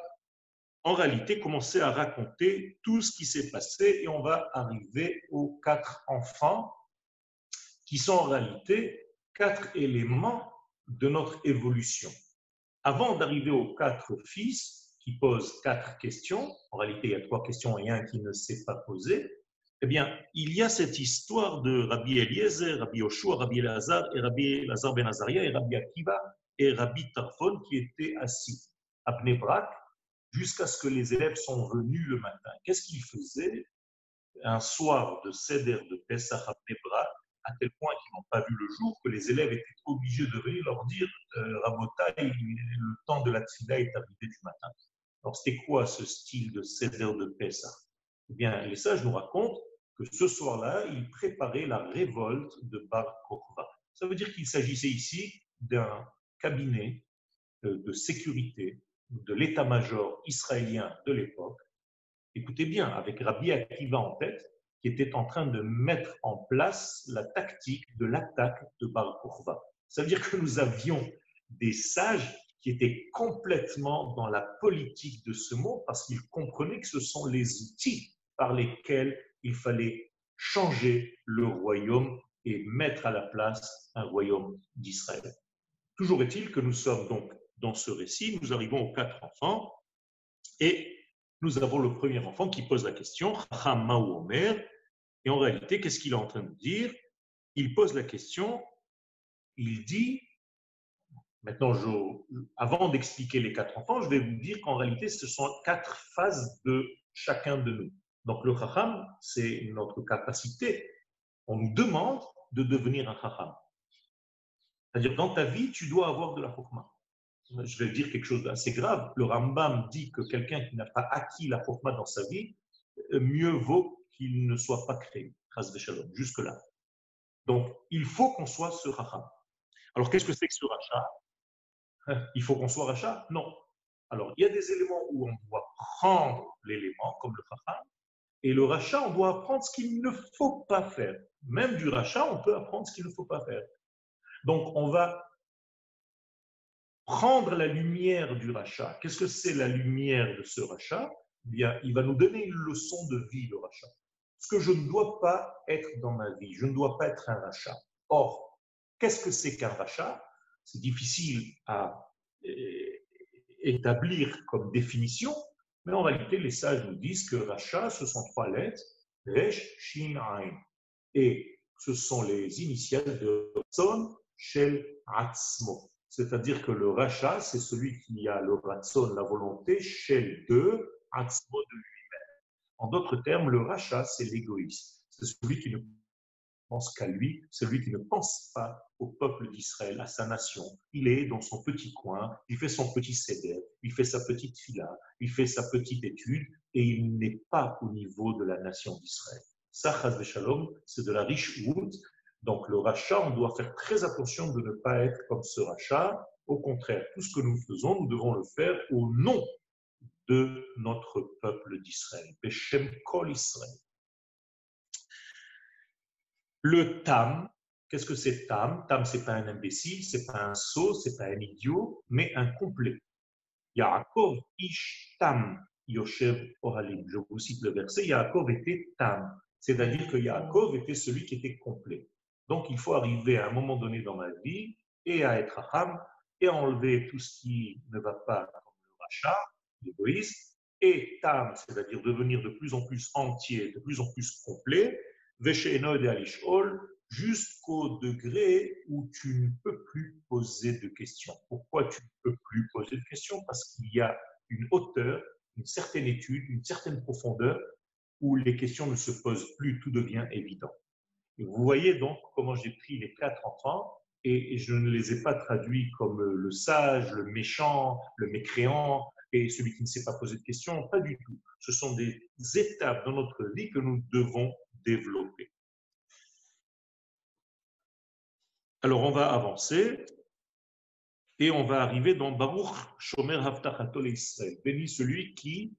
en réalité commencer à raconter tout ce qui s'est passé et on va arriver aux quatre enfants qui sont en réalité quatre éléments de notre évolution. Avant d'arriver aux quatre fils qui posent quatre questions, en réalité il y a trois questions et un qui ne s'est pas posé, eh bien, il y a cette histoire de Rabbi Eliezer, Rabbi Yoshua, Rabbi Elazar et Rabbi Lazar ben Azaria et Rabbi Akiva et Rabbi Tarfon qui étaient assis à Pnebrak jusqu'à ce que les élèves sont venus le matin. Qu'est-ce qu'ils faisaient un soir de Seder de Pesach à Pnebrak à tel point qu'ils n'ont pas vu le jour que les élèves étaient obligés de venir leur dire euh, le temps de la Tfila est arrivé du matin. Alors, c'était quoi ce style de Seder de Pessah Eh bien, les sages nous racontent que ce soir-là, ils préparaient la révolte de Bar Kokhba. Ça veut dire qu'il s'agissait ici d'un cabinet euh, de sécurité de l'état-major israélien de l'époque. Écoutez bien, avec Rabbi Akiva en tête, qui était en train de mettre en place la tactique de l'attaque de Bar Kokhba. Ça veut dire que nous avions des sages qui étaient complètement dans la politique de ce monde parce qu'ils comprenaient que ce sont les outils par lesquels il fallait changer le royaume et mettre à la place un royaume d'Israël. Toujours est-il que nous sommes donc dans ce récit, nous arrivons aux quatre enfants et nous avons le premier enfant qui pose la question, Omer, et en réalité, qu'est-ce qu'il est en train de dire? Il pose la question, il dit, maintenant, avant d'expliquer les quatre enfants, je vais vous dire qu'en réalité, ce sont quatre phases de chacun de nous. Donc le chacham, c'est notre capacité. On nous demande de devenir un chacham. C'est-à-dire, dans ta vie, tu dois avoir de la chokma. Je vais dire quelque chose d'assez grave. Le Rambam dit que quelqu'un qui n'a pas acquis la chokma dans sa vie, mieux vaut qu'il ne soit pas créé, jusque-là. Donc, il faut qu'on soit ce racham. Alors, qu'est-ce que c'est que ce rachat Il faut qu'on soit rachat Non. Alors, il y a des éléments où on doit prendre l'élément, comme le racham, et le rachat, on doit apprendre ce qu'il ne faut pas faire. Même du rachat, on peut apprendre ce qu'il ne faut pas faire. Donc, on va prendre la lumière du rachat. Qu'est-ce que c'est la lumière de ce rachat? Eh Bien, il va nous donner une leçon de vie, le rachat ce que je ne dois pas être dans ma vie. Je ne dois pas être un rachat. Or, qu'est-ce que c'est qu'un rachat? C'est difficile à euh, établir comme définition, mais en réalité, les sages nous disent que rachat, ce sont trois lettres, resh, shin, ain. Et ce sont les initiales de son, shel, atzmo. C'est-à-dire que le rachat, c'est celui qui a le ratson, la volonté, shel de, atzmo de lui. En d'autres termes, le rachat, c'est l'égoïsme. C'est celui qui ne pense qu'à lui, celui qui ne pense pas au peuple d'Israël, à sa nation. Il est dans son petit coin, il fait son petit céder, il fait sa petite fila, il fait sa petite étude, et il n'est pas au niveau de la nation d'Israël. Ça, Shalom, c'est de la riche route. Donc le rachat, on doit faire très attention de ne pas être comme ce rachat. Au contraire, tout ce que nous faisons, nous devons le faire au nom de notre peuple d'Israël. Kol Israël. Le Tam, qu'est-ce que c'est Tam? Tam, c'est pas un imbécile, c'est pas un sot, c'est pas un idiot, mais un complet. Yaakov Ish Tam Yoshev Ohalim. Je vous cite le verset. Yaakov était Tam, c'est-à-dire que Yaakov était celui qui était complet. Donc il faut arriver à un moment donné dans ma vie et à être Ham et à enlever tout ce qui ne va pas comme le rachat l'égoïsme, et tam, c'est-à-dire devenir de plus en plus entier, de plus en plus complet, veshenod et alishol, jusqu'au degré où tu ne peux plus poser de questions. Pourquoi tu ne peux plus poser de questions? Parce qu'il y a une hauteur, une certaine étude, une certaine profondeur où les questions ne se posent plus, tout devient évident. Vous voyez donc comment j'ai pris les quatre enfants et je ne les ai pas traduits comme le sage, le méchant, le mécréant, et celui qui ne s'est pas posé de questions, pas du tout. Ce sont des étapes dans notre vie que nous devons développer. Alors, on va avancer et on va arriver dans Baruch Shomer Haftachatol Israël. Béni celui qui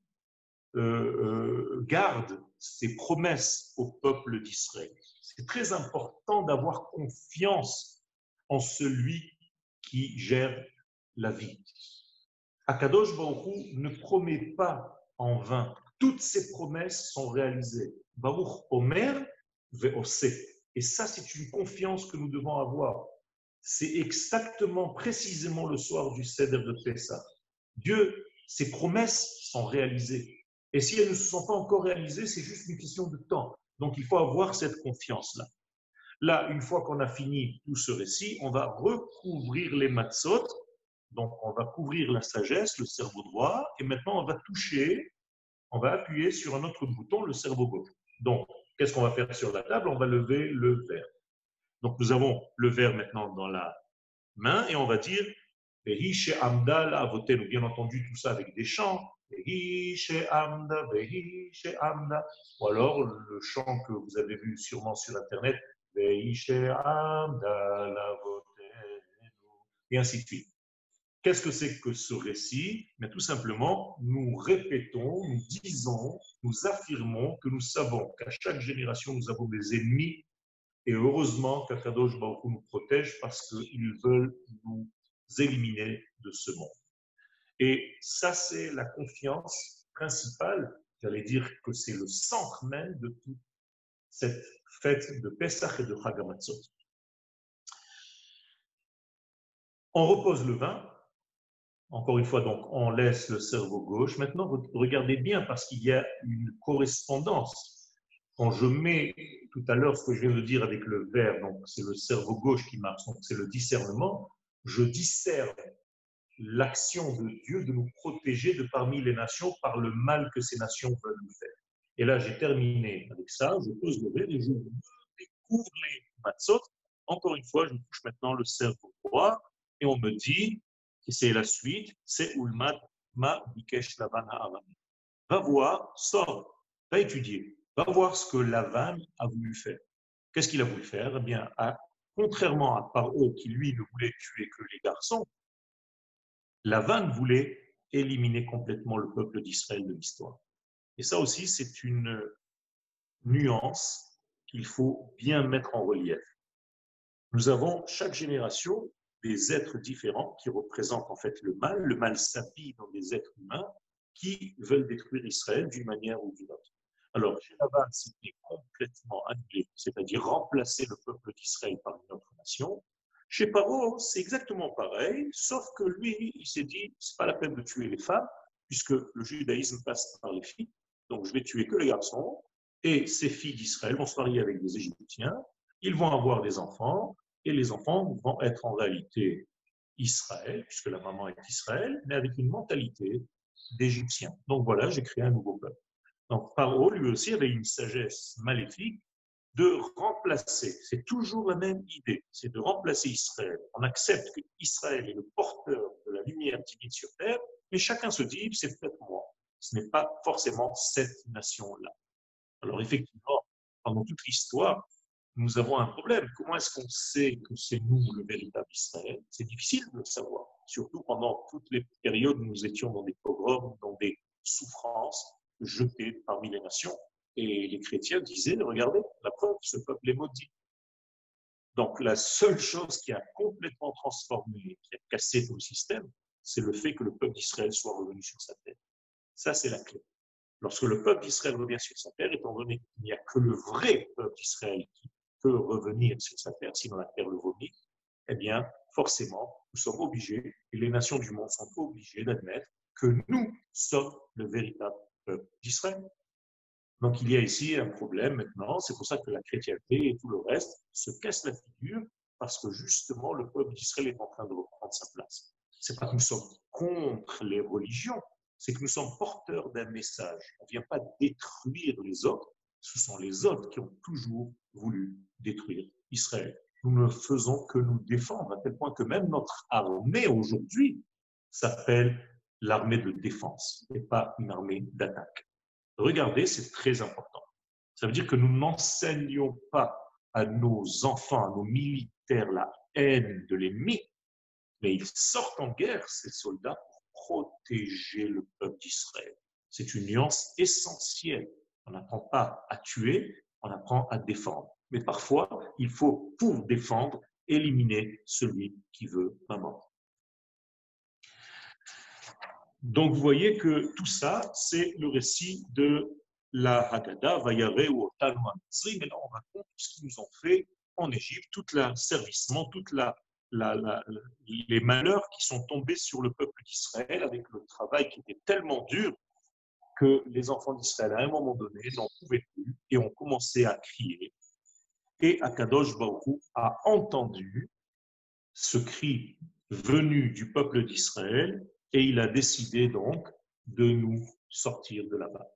euh, euh, garde ses promesses au peuple d'Israël. C'est très important d'avoir confiance en celui qui gère la vie. Akadosh Baruch ne promet pas en vain. Toutes ses promesses sont réalisées. Baruch Omer ve'ose. Et ça, c'est une confiance que nous devons avoir. C'est exactement, précisément le soir du Seder de Pessah. Dieu, ses promesses sont réalisées. Et si elles ne se sont pas encore réalisées, c'est juste une question de temps. Donc il faut avoir cette confiance-là. Là, une fois qu'on a fini tout ce récit, on va recouvrir les matzot. Donc on va couvrir la sagesse, le cerveau droit, et maintenant on va toucher, on va appuyer sur un autre bouton, le cerveau gauche. Donc, qu'est-ce qu'on va faire sur la table? On va lever le verre. Donc nous avons le verre maintenant dans la main et on va dire Bien entendu, tout ça avec des chants. Ou alors le chant que vous avez vu sûrement sur Internet, et ainsi de suite. Qu'est-ce que c'est que ce récit? Mais tout simplement, nous répétons, nous disons, nous affirmons que nous savons qu'à chaque génération, nous avons des ennemis. Et heureusement qu'Akadosh Baruch nous protège parce qu'ils veulent nous éliminer de ce monde. Et ça, c'est la confiance principale. J'allais dire que c'est le centre même de toute cette fête de Pesach et de Chagamatzot. On repose le vin. Encore une fois, donc, on laisse le cerveau gauche. Maintenant, regardez bien parce qu'il y a une correspondance. Quand je mets tout à l'heure ce que je viens de dire avec le verbe, donc c'est le cerveau gauche qui marche, c'est le discernement, je discerne l'action de Dieu de nous protéger de parmi les nations par le mal que ces nations veulent nous faire. Et là, j'ai terminé avec ça. Je pose le verre et je découvre les matzot. Encore une fois, je touche maintenant le cerveau droit et on me dit, et c'est la suite, c'est Ulmat Ma Bikesh Lavan Va voir, sors, va étudier, va voir ce que Lavan a voulu faire. Qu'est-ce qu'il a voulu faire? Eh bien, contrairement à Paro qui lui ne voulait tuer que les garçons, Lavan voulait éliminer complètement le peuple d'Israël de l'histoire. Et ça aussi, c'est une nuance qu'il faut bien mettre en relief. Nous avons chaque génération des êtres différents qui représentent en fait le mal. Le mal s'habille dans des êtres humains qui veulent détruire Israël d'une manière ou d'une autre. Alors, chez Lavan, c'était complètement annulé, c'est-à-dire remplacer le peuple d'Israël par une autre nation. Chez Paro, c'est exactement pareil, sauf que lui, il s'est dit, c'est pas la peine de tuer les femmes, puisque le judaïsme passe par les filles. Donc, je vais tuer que les garçons. Et ces filles d'Israël vont se marier avec des Égyptiens. Ils vont avoir des enfants. Et les enfants vont être en réalité Israël, puisque la maman est Israël, mais avec une mentalité d'Égyptien. Donc voilà, j'ai créé un nouveau peuple. Donc Paro, lui aussi, avait une sagesse maléfique de remplacer. C'est toujours la même idée, c'est de remplacer Israël. On accepte qu'Israël est le porteur de la lumière divine sur terre, mais chacun se dit, c'est peut-être moi ce n'est pas forcément cette nation-là. Alors effectivement, pendant toute l'histoire, nous avons un problème. Comment est-ce qu'on sait que c'est nous le véritable Israël? C'est difficile de le savoir, surtout pendant toutes les périodes où nous étions dans des pogroms, dans des souffrances jetées parmi les nations. Et les chrétiens disaient, regardez, la preuve, ce peuple est maudit. Donc la seule chose qui a complètement transformé, qui a cassé tout le système, c'est le fait que le peuple d'Israël soit revenu sur sa tête. Ça, c'est la clé. Lorsque le peuple d'Israël revient sur sa terre, étant donné qu'il n'y a que le vrai peuple d'Israël qui peut revenir sur sa terre, sinon la terre le vomit, eh bien, forcément, nous sommes obligés, et les nations du monde sont obligées d'admettre que nous sommes le véritable peuple d'Israël. Donc il y a ici un problème maintenant, c'est pour ça que la chrétienté et tout le reste se cassent la figure, parce que justement le peuple d'Israël est en train de reprendre sa place. C'est pas que nous sommes contre les religions, c'est que nous sommes porteurs d'un message. On ne vient pas détruire les autres, ce sont les autres qui ont toujours voulu détruire Israël. Nous ne faisons que nous défendre, à tel point que même notre armée aujourd'hui s'appelle l'armée de défense et pas une armée d'attaque. Regardez, c'est très important. Ça veut dire que nous n'enseignons pas à nos enfants, à nos militaires, la haine de l'ennemi, mais ils sortent en guerre, ces soldats, pour protéger le peuple d'Israël. C'est une nuance essentielle. On n'apprend pas à tuer, on apprend à défendre. Mais parfois, il faut, pour défendre, éliminer celui qui veut la mort. Donc, vous voyez que tout ça, c'est le récit de la Haggadah, Vayare ou Otan Mais là, on raconte ce qu'ils nous ont fait en Égypte, tout l'asservissement, toutes la, les malheurs qui sont tombés sur le peuple d'Israël avec le travail qui était tellement dur que les enfants d'Israël, à un moment donné, n'en pouvaient plus et ont commencé à crier. Et Akadosh Baruch a entendu ce cri venu du peuple d'Israël et il a décidé donc de nous sortir de là-bas.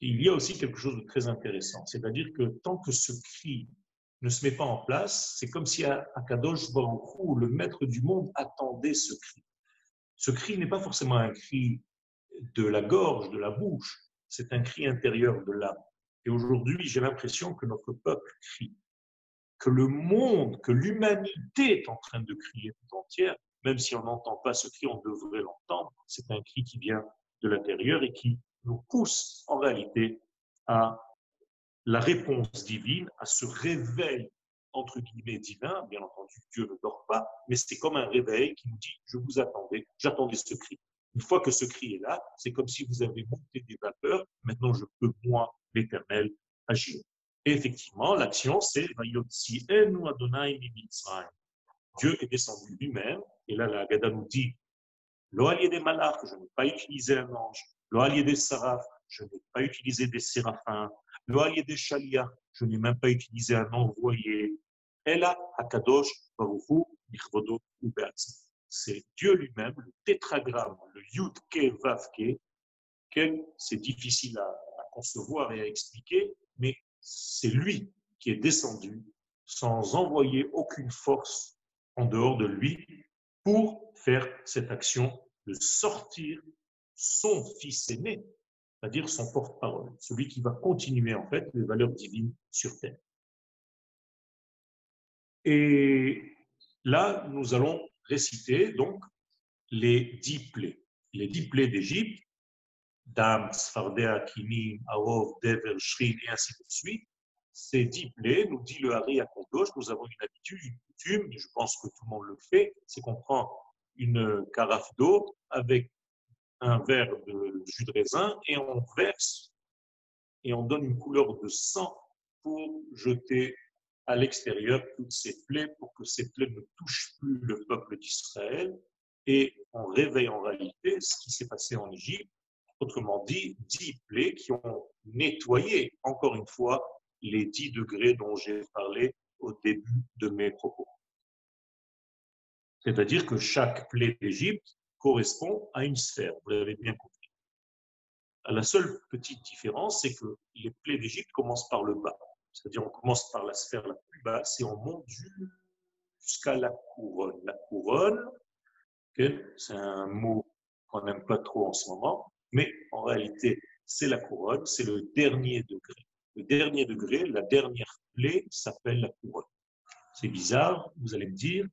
Il y a aussi quelque chose de très intéressant, c'est-à-dire que tant que ce cri ne se met pas en place, c'est comme si Akadosh Baruch le maître du monde, attendait ce cri. Ce cri n'est pas forcément un cri de la gorge, de la bouche, c'est un cri intérieur de l'âme. Et aujourd'hui, j'ai l'impression que notre peuple crie, que le monde, que l'humanité est en train de crier tout entière, même si on n'entend pas ce cri, on devrait l'entendre. C'est un cri qui vient de l'intérieur et qui nous pousse en réalité à la réponse divine, à ce réveil entre guillemets divin. Bien entendu, Dieu ne dort pas, mais c'est comme un réveil qui nous dit Je vous attendais, j'attendais ce cri. Une fois que ce cri est là, c'est comme si vous avez monté des vapeurs. Maintenant, je peux, moi, l'Éternel, agir. Et effectivement, l'action, c'est Dieu est descendu lui-même et là, la Gada nous dit, l'oalier des malach, je n'ai pas utilisé un ange. L'oalier des saraf, je n'ai pas utilisé des séraphins. L'oalier des chalia, je n'ai même pas utilisé un envoyé. Ella akadosh baruchu nichvodo C'est Dieu lui-même, le tétragramme, le yud ke vav ke, c'est difficile à concevoir et à expliquer, mais c'est lui qui est descendu sans envoyer aucune force en dehors de lui pour faire cette action de sortir son fils aîné, c'est-à-dire son porte-parole, celui qui va continuer en fait les valeurs divines sur terre. Et là, nous allons réciter donc les dix plaies. Les dix plaies d'Égypte, Dam, Sfardea, Kinim, Aov, Dever, Shrin, et ainsi de suite. Ces dix plaies, nous dit le Hari à gauche, nous avons une habitude, une coutume, je pense que tout le monde le fait, c'est qu'on prend une carafe d'eau avec un verre de jus de raisin et on verse et on donne une couleur de sang pour jeter à l'extérieur toutes ces plaies pour que ces plaies ne touchent plus le peuple d'Israël et on réveille en réalité ce qui s'est passé en Égypte, autrement dit, dix plaies qui ont nettoyé, encore une fois, les dix degrés dont j'ai parlé au début de mes propos. C'est-à-dire que chaque plaie d'Égypte correspond à une sphère, vous l'avez bien compris. La seule petite différence, c'est que les plaies d'Égypte commencent par le bas. C'est-à-dire on commence par la sphère la plus basse et on monte jusqu'à la couronne. La couronne, c'est un mot qu'on n'aime pas trop en ce moment, mais en réalité, c'est la couronne, c'est le dernier degré. Le dernier degré, la dernière plaie s'appelle la couronne. C'est bizarre, vous allez me dire,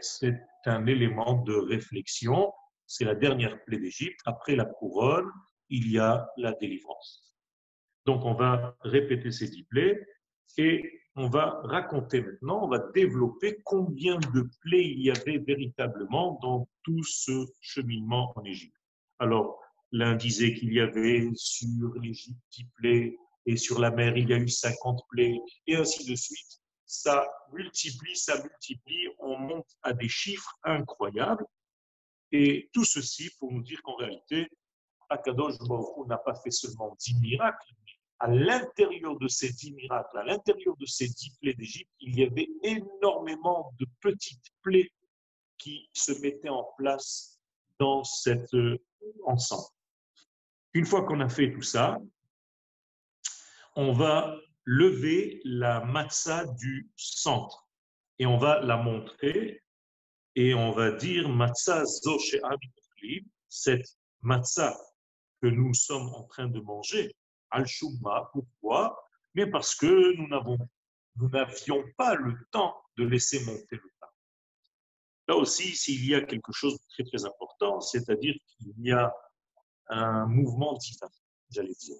c'est un élément de réflexion? C'est la dernière plaie d'Égypte. Après la couronne, il y a la délivrance. Donc, on va répéter ces dix plaies et on va raconter maintenant, on va développer combien de plaies il y avait véritablement dans tout ce cheminement en Égypte. Alors, l'un disait qu'il y avait sur l'Égypte 10 plaies et sur la mer, il y a eu 50 plaies et ainsi de suite ça multiplie, ça multiplie, on monte à des chiffres incroyables. Et tout ceci pour nous dire qu'en réalité, Akadosh Baruch n'a pas fait seulement dix miracles, mais à l'intérieur de ces dix miracles, à l'intérieur de ces dix plaies d'Égypte, il y avait énormément de petites plaies qui se mettaient en place dans cet euh, ensemble. Une fois qu'on a fait tout ça, on va lever la matzah du centre et on va la montrer et on va dire matzah zo cette matzah que nous sommes en train de manger Al-Shumma. Pourquoi? Mais parce que nous n'avons nous n'avions pas le temps de laisser monter le pain. Là aussi, s'il y a quelque chose de très très important, c'est-à-dire qu'il y a un mouvement divin, j'allais dire.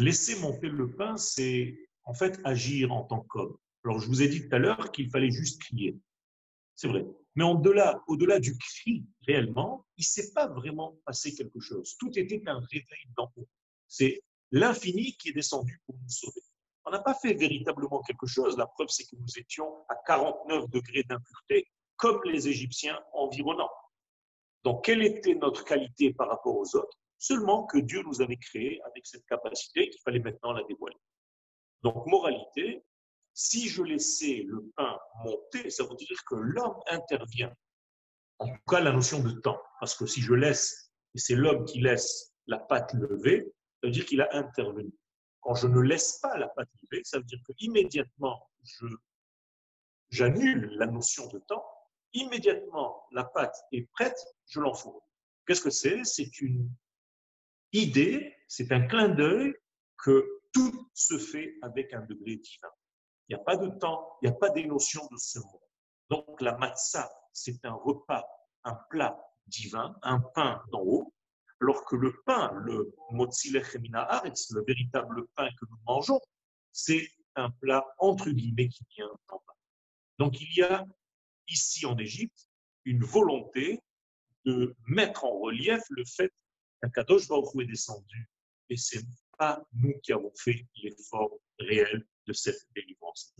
Laisser monter le pain, c'est en fait agir en tant qu'homme. Alors, je vous ai dit tout à l'heure qu'il fallait juste crier. C'est vrai. Mais au-delà, au-delà du cri, réellement, il ne s'est pas vraiment passé quelque chose. Tout était un réveil d'en haut. C'est l'infini qui est descendu pour nous sauver. On n'a pas fait véritablement quelque chose. La preuve, c'est que nous étions à 49 degrés d'impureté, comme les Égyptiens environnants. Donc, quelle était notre qualité par rapport aux autres? Seulement que Dieu nous avait créés avec cette capacité qu'il fallait maintenant la dévoiler. Donc, moralité, si je laissais le pain monter, ça veut dire que l'homme intervient. En tout cas, la notion de temps. Parce que si je laisse, et c'est l'homme qui laisse la pâte levée, ça veut dire qu'il a intervenu. Quand je ne laisse pas la pâte levée, ça veut dire que immédiatement j'annule la notion de temps. Immédiatement, la pâte est prête, je l'enfourne. Qu'est-ce que c'est? C'est une idée, c'est un clin d'œil que tout se fait avec un degré divin. Il n'y a pas de temps, il n'y a pas des notions de ce monde. Donc la matzah, c'est un repas, un plat divin, un pain d'en haut, alors que le pain, le motzilech haaretz, le véritable pain que nous mangeons, c'est un plat entre guillemets qui vient d'en bas. Donc il y a ici en Égypte une volonté de mettre en relief le fait qu'un Kadosh Baruch est descendu et c'est pas nous qui avons fait l'effort réel de cette délivrance.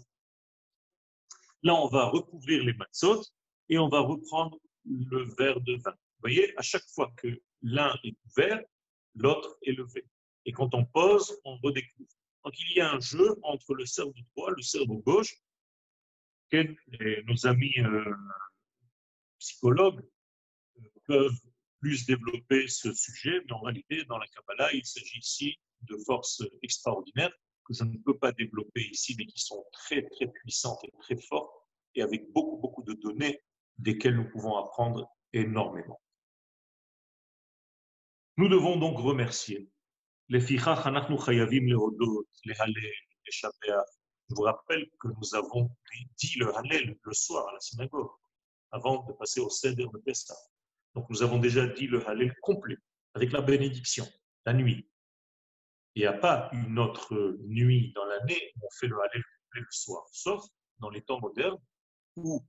Là, on va recouvrir les matzot et on va reprendre le verre de vin. Vous voyez, à chaque fois que l'un est ouvert, l'autre est levé. Et quand on pose, on redécouvre. Donc il y a un jeu entre le cerveau droit, le cerveau gauche, que nos amis euh, psychologues euh, peuvent plus développer ce sujet, mais en réalité, dans la Kabbalah, il s'agit ici de forces extraordinaires que je ne peux pas développer ici, mais qui sont très, très puissantes et très fortes, et avec beaucoup, beaucoup de données desquelles nous pouvons apprendre énormément. Nous devons donc remercier. Les Je vous rappelle que nous avons dit le Hallel le soir à la synagogue, avant de passer au Seder de Pessah. Donc nous avons déjà dit le Hallel complet, avec la bénédiction, la nuit. Il n'y a pas une autre nuit dans l'année où on fait le Hallel complet le soir, sauf dans les temps modernes où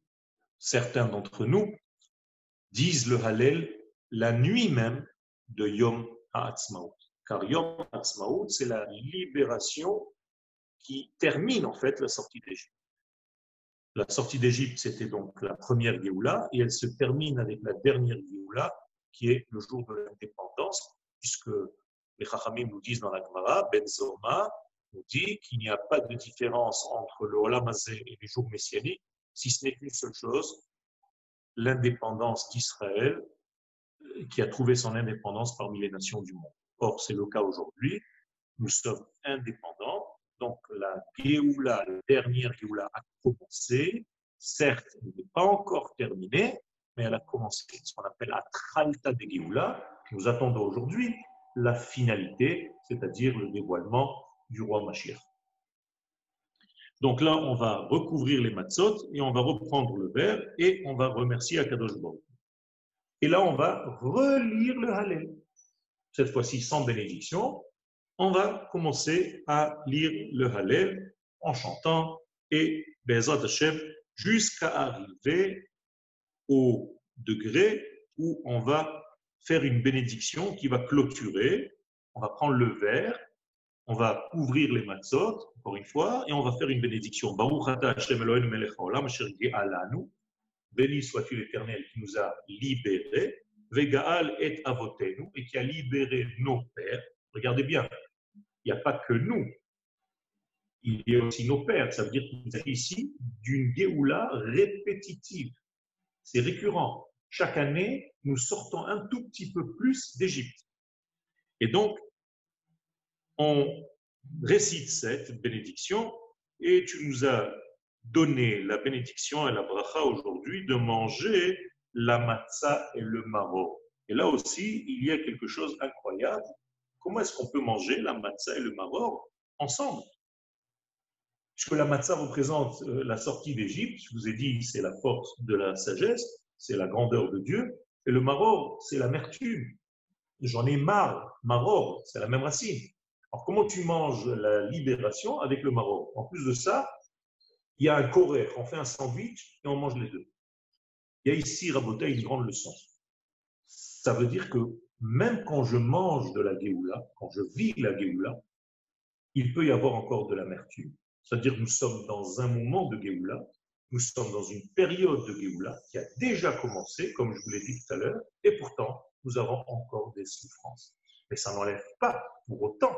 certains d'entre nous disent le Hallel la nuit même de Yom HaAtzmaut. Car Yom HaAtzmaut, c'est la libération qui termine en fait la sortie d'Égypte. La sortie d'Égypte, c'était donc la première Géoula, et elle se termine avec la dernière Géoula, qui est le jour de l'indépendance, puisque les Chachamim nous disent dans la Gemara, Ben Zoma nous dit qu'il n'y a pas de différence entre le Olam et les jours messianiques, si ce n'est qu'une seule chose, l'indépendance d'Israël, qui a trouvé son indépendance parmi les nations du monde. Or, c'est le cas aujourd'hui. Nous sommes indépendants, donc la Géoula, la dernière Géoula a commencé. Certes, elle n'est pas encore terminée, mais elle a commencé. Ce qu'on appelle la Tralta de Géoula. Nous attendons aujourd'hui la finalité, c'est-à-dire le dévoilement du roi Mashiach. Donc là, on va recouvrir les matzot et on va reprendre le verre et on va remercier Akadosh Baruch. Et là, on va relire le Hallel. Cette fois-ci sans bénédiction, on va commencer à lire le Hallel en chantant et Bezat Hashem jusqu'à arriver au degré où on va faire une bénédiction qui va clôturer. On va prendre le verre, on va ouvrir les matzot, encore une fois, et on va faire une bénédiction. Béni soit-tu l'Éternel qui nous a libérés, et qui a libéré nos pères. Regardez bien, il n'y a pas que nous, il y a aussi nos pères. Ça veut dire qu'il s'agit ici d'une Géoula répétitive. C'est récurrent. Chaque année, nous sortons un tout petit peu plus d'Égypte. Et donc, on récite cette bénédiction et tu nous as donné la bénédiction et la bracha aujourd'hui de manger la matzah et le maro. Et là aussi, il y a quelque chose d'incroyable, Comment est-ce qu'on peut manger la matzah et le maror ensemble? Puisque la matzah représente euh, la sortie d'Égypte, je vous ai dit, c'est la force de la sagesse, c'est la grandeur de Dieu, et le maror, c'est l'amertume. J'en ai marre, maror, c'est la même racine. Alors comment tu manges la libération avec le maror? En plus de ça, il y a un coré, on fait un sandwich et on mange les deux. Il y a ici, Rabota, une grande leçon. Ça veut dire que même quand je mange de la Géoula, quand je vis la Géoula, il peut y avoir encore de l'amertume. C'est-à-dire nous sommes dans un moment de Géoula, nous sommes dans une période de Géoula qui a déjà commencé, comme je vous l'ai dit tout à l'heure, et pourtant, nous avons encore des souffrances. Mais ça n'enlève pas pour autant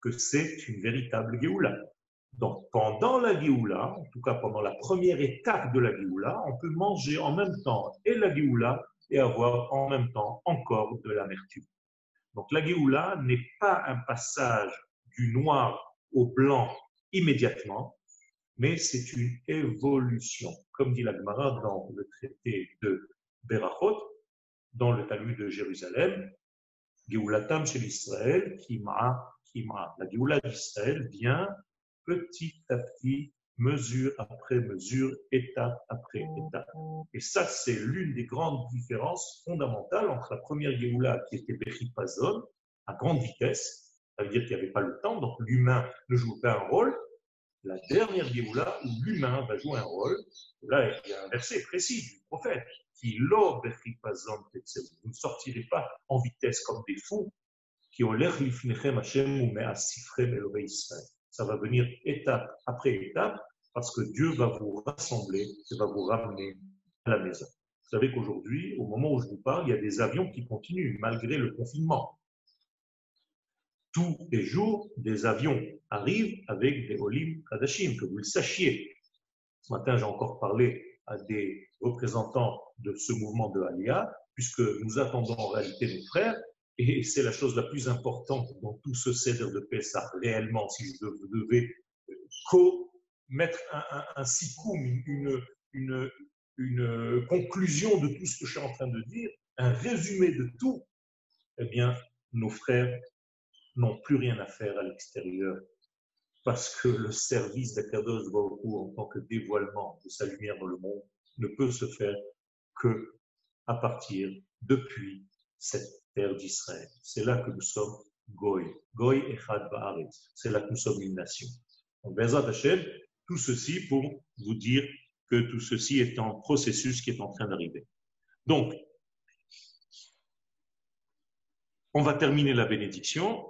que c'est une véritable Géoula. Donc, pendant la Géoula, en tout cas pendant la première étape de la Géoula, on peut manger en même temps et la Géoula et avoir en même temps encore de l'amertume. Donc, la Géoula n'est pas un passage du noir au blanc immédiatement, mais c'est une évolution. Comme dit la Gemara dans le traité de Berachot, dans le Talmud de Jérusalem, Géoulatam chez l'Israël, Kima, Kima. La Géoula d'Israël vient petit à petit, mesure après mesure, étape après étape. Et ça, c'est l'une des grandes différences fondamentales entre la première Géoula qui était Bechipazon, à grande vitesse, ça veut dire qu'il n'y avait pas le temps, donc l'humain ne joue pas un rôle, la dernière Géoula où l'humain va jouer un rôle. Là, il y a un verset précis du prophète qui Vous ne sortirez pas en vitesse comme des fous qui ont l'air Hashem ou Israël. Ça va venir étape après étape parce que Dieu va vous rassembler et va vous ramener à la maison. Vous savez qu'aujourd'hui, au moment où je vous parle, il y a des avions qui continuent malgré le confinement tous les jours, des avions arrivent avec des Olim Kadashim, que vous le sachiez. Ce matin, j'ai encore parlé à des représentants de ce mouvement de Aliyah, puisque nous attendons en réalité nos frères, et c'est la chose la plus importante dans tout ce céder de Pessah, réellement, si je devais co mettre un, un, un une, conclusion de tout ce que je suis en train de dire, un résumé de tout, eh bien, nos frères n'ont plus rien à faire à l'extérieur parce que le service d'Akadosh Baruch en tant que dévoilement de sa lumière dans le monde ne peut se faire que à partir depuis cette terre d'Israël. C'est là que nous sommes Goy. Goy Echad Ba'aretz. C'est là que nous sommes une nation. Donc, Bezat Hashem, tout ceci pour vous dire que tout ceci est en processus qui est en train d'arriver. Donc, on va terminer la bénédiction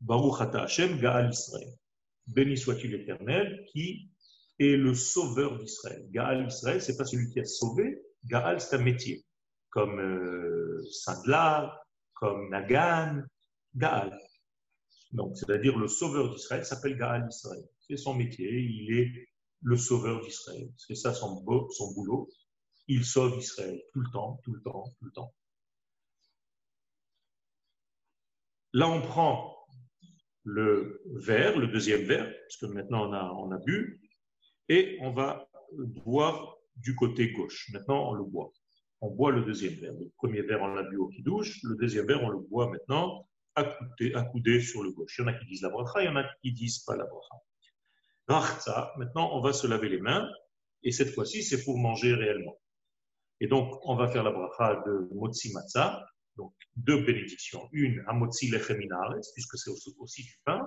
Baruch Ata Hashem, Gaal Israël. Béni soit-il l'Éternel qui est le sauveur d'Israël. Gaal Israël, c'est pas celui qui a sauvé. Gaal, c'est un métier. Comme euh, Sandla, comme Nagan, Gaal. C'est-à-dire le sauveur d'Israël s'appelle Gaal Israël. C'est son métier. Il est le sauveur d'Israël. C'est ça son, son boulot. Il sauve Israël tout le temps, tout le temps, tout le temps. Là, on prend le verre, le deuxième verre, parce que maintenant on a bu, et on va boire du côté gauche. Maintenant, on le boit. On boit le deuxième verre. Le premier verre, on l'a bu au qui-douche. Le deuxième verre, on le boit maintenant accoudé, sur le gauche. Il y en a qui disent la bracha, il y en a qui disent pas la bracha. Maintenant, on va se laver les mains, et cette fois-ci, c'est pour manger réellement. Et donc, on va faire la bracha de Motsi Matzah, donc deux bénédictions. Une, Amotzi Lechem puisque c'est aussi du pain,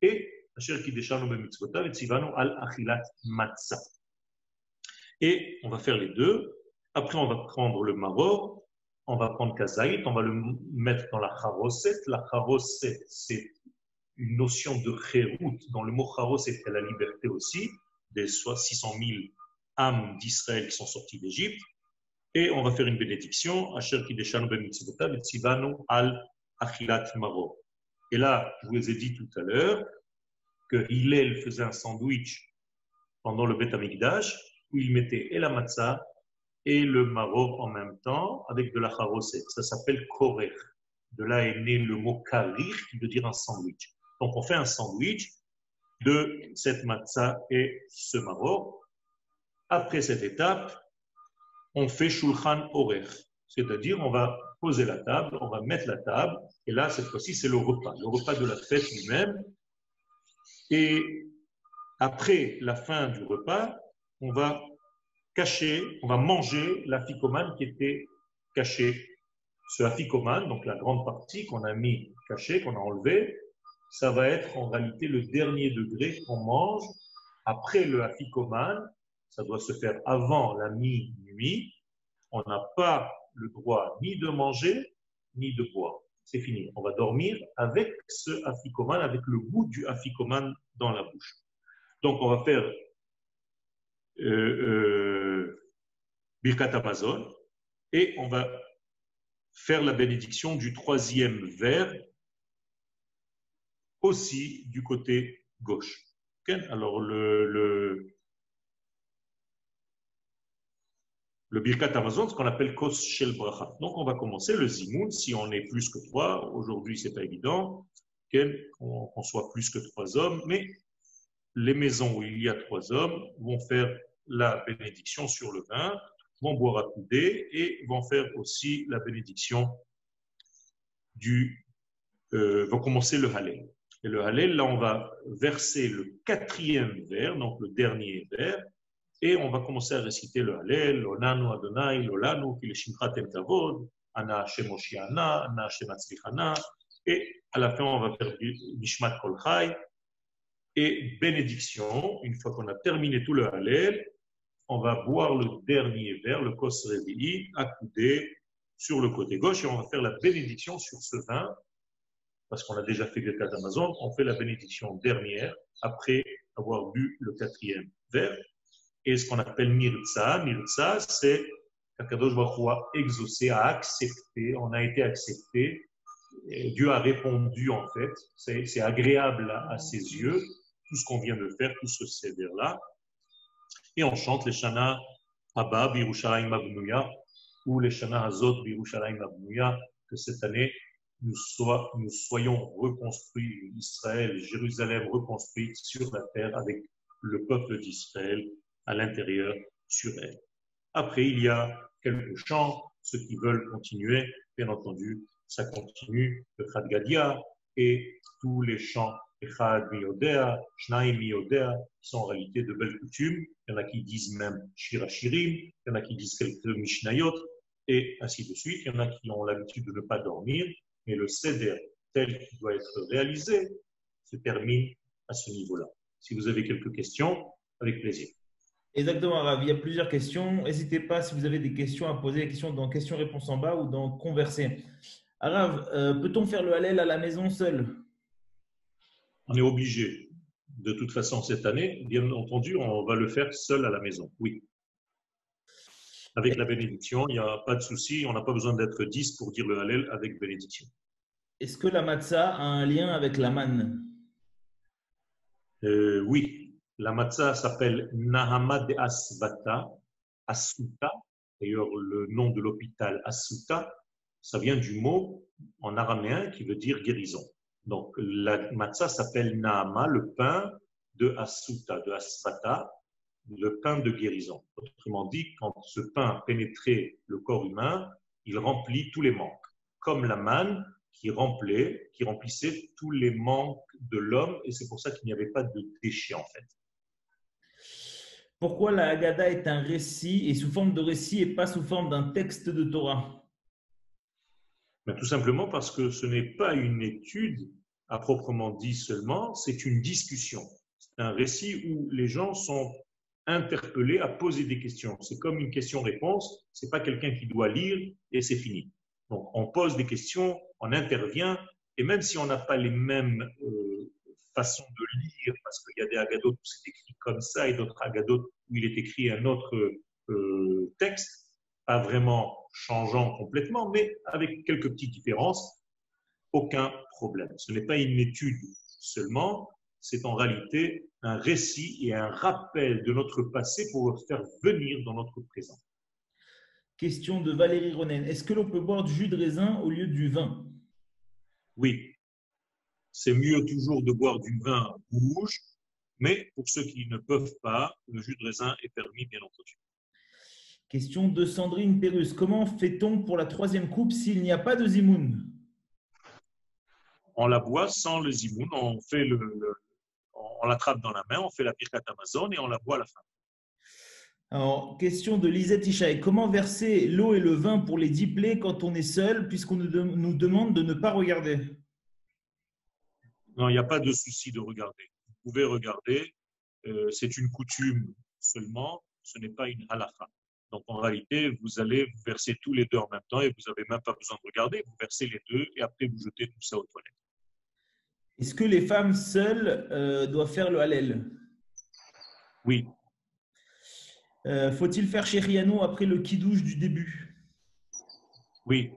et Asher Kideshanu Bemitzvotav et Tzivanu al Achilat Matzah. Et on va faire les deux. Après, on va prendre le maror, on va prendre Kazaït, on va le mettre dans la charoset. La charoset, c'est une notion de chérout. Dans le mot charoset, c'est la liberté aussi, des 600 000 âmes d'Israël qui sont sorties d'Égypte. Et on va faire une bénédiction. Ben al achilat maro. Et là, je vous ai dit tout à l'heure que Hillel faisait un sandwich pendant le Beth Amikdash où il mettait et la matzah et le maror en même temps avec de la charoset. Ça s'appelle korer. De là est né le mot karir qui veut dire un sandwich. Donc on fait un sandwich de cette matzah et ce maror. Après cette étape, on fait Shulchan Orer, c'est-à-dire on va poser la table, on va mettre la table, et là, cette fois-ci, c'est le repas, le repas de la fête lui-même. Et après la fin du repas, on va cacher, on va manger l'aficomane qui était caché. Ce aficomane, donc la grande partie qu'on a mis caché, qu'on a enlevé, ça va être en réalité le dernier degré qu'on mange après le aficomane. Ça doit se faire avant la minuit. On n'a pas le droit ni de manger, ni de boire. C'est fini. On va dormir avec ce aficomane, avec le goût du aficomane dans la bouche. Donc, on va faire Birkat Amazon et on va faire la bénédiction du troisième verre aussi du côté gauche. Alors, le, Birkat Amazon, ce qu'on appelle Kos Shel Bracha. Donc, on va commencer le Zimoun. Si on est plus que trois, aujourd'hui, c'est pas évident qu'on soit plus que trois hommes, mais les maisons où il y a trois hommes vont faire la bénédiction sur le vin, vont boire à couder et vont faire aussi la bénédiction du. Euh, vont commencer le Hallel. Et le Hallel, là, on va verser le quatrième vers, donc le dernier vers, et on va commencer à réciter le Hallel, Onanu Adonai, Lolanu, Kileshimchatem Tavod, Ana Hashem Ana Hashem et à la fin, on va faire Nishmat Kol et bénédiction. Une fois qu'on a terminé tout le Hallel, on va boire le dernier verre, le Kos Revi'i, accoudé sur le côté gauche, et on va faire la bénédiction sur ce vin, parce qu'on a déjà fait le cas on fait la bénédiction dernière après avoir bu le quatrième verre et ce qu'on appelle Mirza. Mirza, c'est qu'Akadosh Baruch a exaucé, a accepté, on a été accepté. Dieu a répondu en fait. C'est agréable à, ses yeux, tout ce qu'on vient de faire, tout ce sévère-là. Et on chante les Shana Abba, Birushalayim Abnouya, ou les Shana Hazot, Birushalayim Abnouya, que cette année, nous, soyons reconstruits, Israël, Jérusalem reconstruite sur la terre avec le peuple d'Israël à l'intérieur sur elle. Après, il y a quelques chants, ceux qui veulent continuer, bien entendu, ça continue, le Gadia et tous les chants Echad Miyodea, Shnaim Miyodea, qui sont en réalité de belles coutumes. Il y en a qui disent même Shirachirim, il y en a qui disent quelques Mishnayot, et ainsi de suite. Il y en a qui ont l'habitude de ne pas dormir, mais le Seder tel qu'il doit être réalisé se termine à ce niveau-là. Si vous avez quelques questions, avec plaisir. Exactement, Rav. Il y a plusieurs questions. N'hésitez pas si vous avez des questions à poser, des questions dans questions-réponses en bas ou dans converser. Arav, euh, peut-on faire le halal à la maison seul? On est obligé. De toute façon, cette année, bien entendu, on va le faire seul à la maison. Oui. Avec la bénédiction, il n'y a pas de souci. On n'a pas besoin d'être 10 pour dire le halal avec bénédiction. Est-ce que la matzah a un lien avec la manne? Euh, Oui, la matzah s'appelle Nahama de Asvata, Asuta. D'ailleurs, le nom de l'hôpital Asuta, ça vient du mot en araméen qui veut dire guérison. Donc, la matzah s'appelle Nahama, le pain de Asuta, de Asvata, le pain de guérison. Autrement dit, quand ce pain pénétrait le corps humain, il remplit tous les manques. Comme la manne qui remplissait, qui remplissait tous les manques de l'homme, et c'est pour ça qu'il n'y avait pas de déchets en fait. Pourquoi la Haggadah est un récit et sous forme de récit et pas sous forme d'un texte de Torah? Ben, Tout simplement parce que ce n'est pas une étude à proprement dit seulement, c'est une discussion. C'est un récit où les gens sont interpellés à poser des questions. C'est comme une question-réponse, c'est pas quelqu'un qui doit lire et c'est fini. Donc on pose des questions, on intervient, et même si on n'a pas les mêmes euh, façons de lire, parce qu'il y a des agadotes où c'est écrit comme ça et d'autres agadotes où il est écrit un autre euh, texte, pas vraiment changeant complètement, mais avec quelques petites différences, aucun problème. Ce n'est pas une étude seulement, c'est en réalité un récit et un rappel de notre passé pour le faire venir dans notre présent. Question de Valérie Ronen. Est-ce que l'on peut boire du jus de raisin au lieu du vin? Oui. C'est mieux toujours de boire du vin rouge mais pour ceux qui ne peuvent pas, le jus de raisin est permis, bien entendu. Question de Sandrine Pérus. Comment fait-on pour la troisième coupe s'il n'y a pas de zimoun? On la boit sans le zimoun. On fait le, le- on l'attrape dans la main, on fait la birkat Amazon et on la boit à la fin. Alors, question de Lisette Ishaï. Comment verser l'eau et le vin pour les dix plaies quand on est seul, puisqu'on nous demande de ne pas regarder? Non, il n'y a pas de souci de regarder. Vous pouvez regarder. euh, c'est une coutume seulement. Ce n'est pas une halakha. Donc en réalité, vous allez vous verser tous les deux en même temps et vous n'avez même pas besoin de regarder. Vous versez les deux et après vous jetez tout ça aux toilettes. Est-ce que les femmes seules euh, doivent faire le halal Oui, Euh, Faut-il faire Shériano après le kidouche du début? Oui,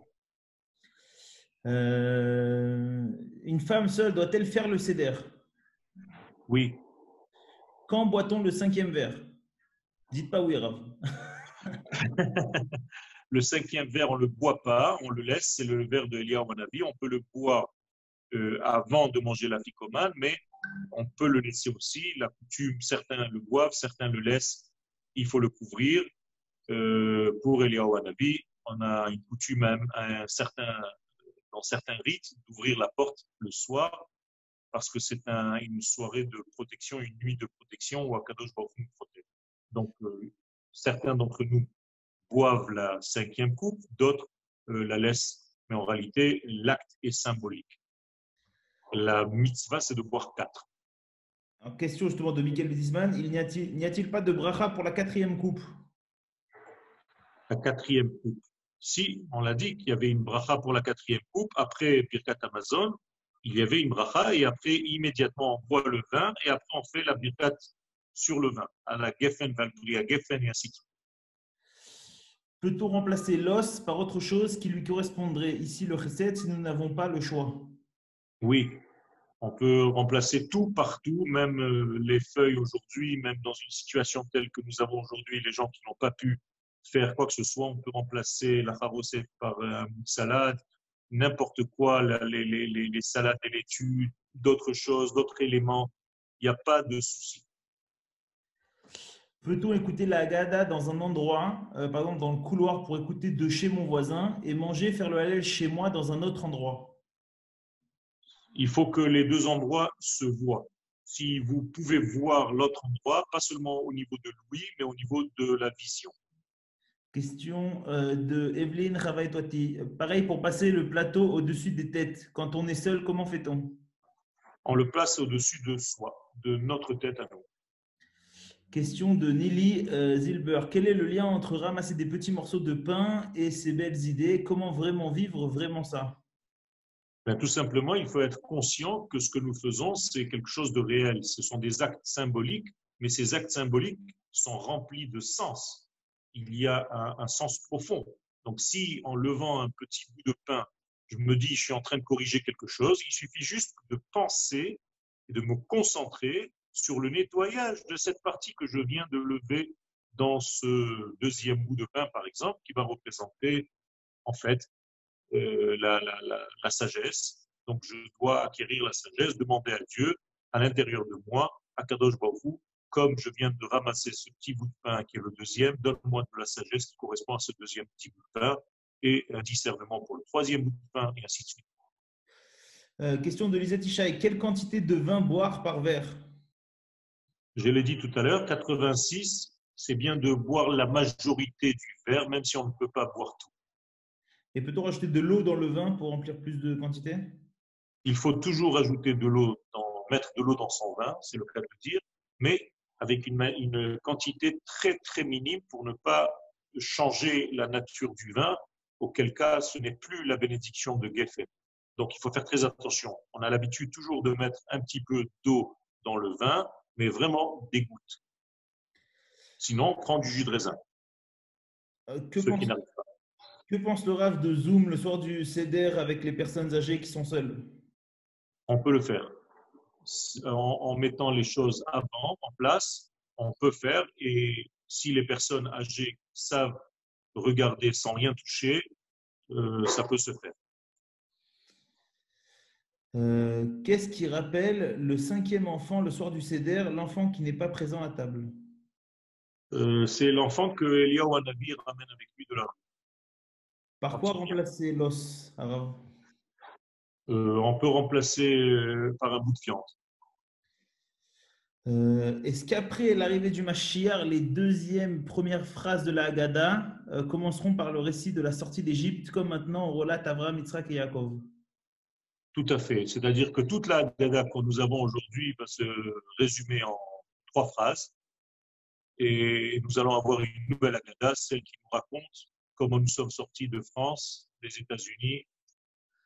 Euh, Une femme seule doit-elle faire le céder oui. Quand boit-on le cinquième verre? Dites pas oui, Rav. Le cinquième verre, on ne le boit pas, on le laisse. C'est le verre de Elia Manavi. On peut le boire euh, avant de manger la ficomane, mais on peut le laisser aussi. La coutume, certains le boivent, certains le laissent. Il faut le couvrir. Euh, pour Eliyahu Hanavi, on a une coutume, certain, dans certains rites, d'ouvrir la porte le soir parce que c'est un- une soirée de protection, une nuit de protection où Akadosh Baruch nous protège. Donc, euh, certains d'entre nous boivent la cinquième coupe, d'autres euh, la laissent. Mais en réalité, l'acte est symbolique. La mitzvah, c'est de boire quatre. Alors, question justement de Michael Wiesman. Il n'y a-t-il pas de bracha pour la quatrième coupe? La quatrième coupe. Si, on l'a dit qu'il y avait une bracha pour la quatrième coupe, après Birkat Amazon, il y avait une bracha et après, immédiatement, on boit le vin et après, on fait la Birkat sur le vin, à la Geffen, Valkyrie, à Geffen et ainsi de suite. Peut-on remplacer l'os par autre chose qui lui correspondrait? Ici, le chesed, si nous n'avons pas le choix. Oui, on peut remplacer tout partout, même euh, les feuilles aujourd'hui, même dans une situation telle que nous avons aujourd'hui, les gens qui n'ont pas pu faire quoi que ce soit, on peut remplacer la farocette par euh, une salade, n'importe quoi, les, les- les- les salades et laitues, d'autres choses, d'autres éléments. Il n'y a pas de souci. Peut-on écouter la Haggadah dans un endroit, euh, par exemple dans le couloir pour écouter de chez mon voisin, et manger, faire le halal chez moi dans un autre endroit? Il faut que les deux endroits se voient. Si vous pouvez voir l'autre endroit, pas seulement au niveau de l'ouïe, mais au niveau de la vision. Question euh, de Evelyne Ravaitwati. Pareil pour passer le plateau au-dessus des têtes. Quand on est seul, comment fait-on? On le place au-dessus de soi, de notre tête à nous. Question de Nelly euh, Zilber. Quel est le lien entre ramasser des petits morceaux de pain et ces belles idées? Comment vraiment vivre vraiment ça? Ben, tout simplement, il faut être conscient que ce que nous faisons, c'est quelque chose de réel. Ce sont des actes symboliques, mais ces actes symboliques sont remplis de sens. Il y a un, un sens profond. Donc, si en levant un petit bout de pain, je me dis je suis en train de corriger quelque chose, il suffit juste de penser et de me concentrer sur le nettoyage de cette partie que je viens de lever dans ce deuxième bout de pain, par exemple, qui va représenter en fait euh, la, sagesse. Donc, je dois acquérir la sagesse, demander à Dieu, à l'intérieur de moi, à Kadosh Baruch comme je viens de ramasser ce petit bout de pain qui est le deuxième, donne-moi de la sagesse qui correspond à ce deuxième petit bout de pain et un discernement pour le troisième bout de pain et ainsi de suite. Euh, question de Lisette Ishaï. Quelle quantité de vin boire par verre? Je l'ai dit tout à l'heure, 86, c'est bien de boire la majorité du verre, même si on ne peut pas boire tout. Et peut-on rajouter de l'eau dans le vin pour remplir plus de quantité? Il faut toujours ajouter de l'eau, dans, mettre de l'eau dans son vin, c'est le cas de le dire, mais avec une, une, quantité très très minime pour ne pas changer la nature du vin, auquel cas ce n'est plus la bénédiction de Geffen. Donc il faut faire très attention. On a l'habitude toujours de mettre un petit peu d'eau dans le vin, mais vraiment des gouttes. Sinon, on prend du jus de raisin. Euh, que, Ceux pense, qui n'arrivent pas. que pense le RAF de Zoom le soir du CEDER avec les personnes âgées qui sont seules? On peut le faire. En, en, mettant les choses avant, en place, on peut faire. Et si les personnes âgées savent regarder sans rien toucher, euh, ça peut se faire. Euh, Qu'est-ce qui rappelle le cinquième enfant le soir du CEDER, l'enfant qui n'est pas présent à table? Euh, c'est l'enfant que Eliyahu Hanavi ramène avec lui de là. Par quoi remplacer l'os, Euh, on peut remplacer euh, par un bout de viande. Euh, Est-ce qu'après l'arrivée du Mashiach, les deuxièmes premières phrases de la Haggadah euh, commenceront par le récit de la sortie d'Égypte, comme maintenant on relate Abraham, Yitzhak et Yaakov? Tout à fait. C'est-à-dire que toute la Haggadah que nous avons aujourd'hui va se résumer en trois phrases. Et nous allons avoir une nouvelle Haggadah, celle qui nous raconte comment nous sommes sortis de France, des États-Unis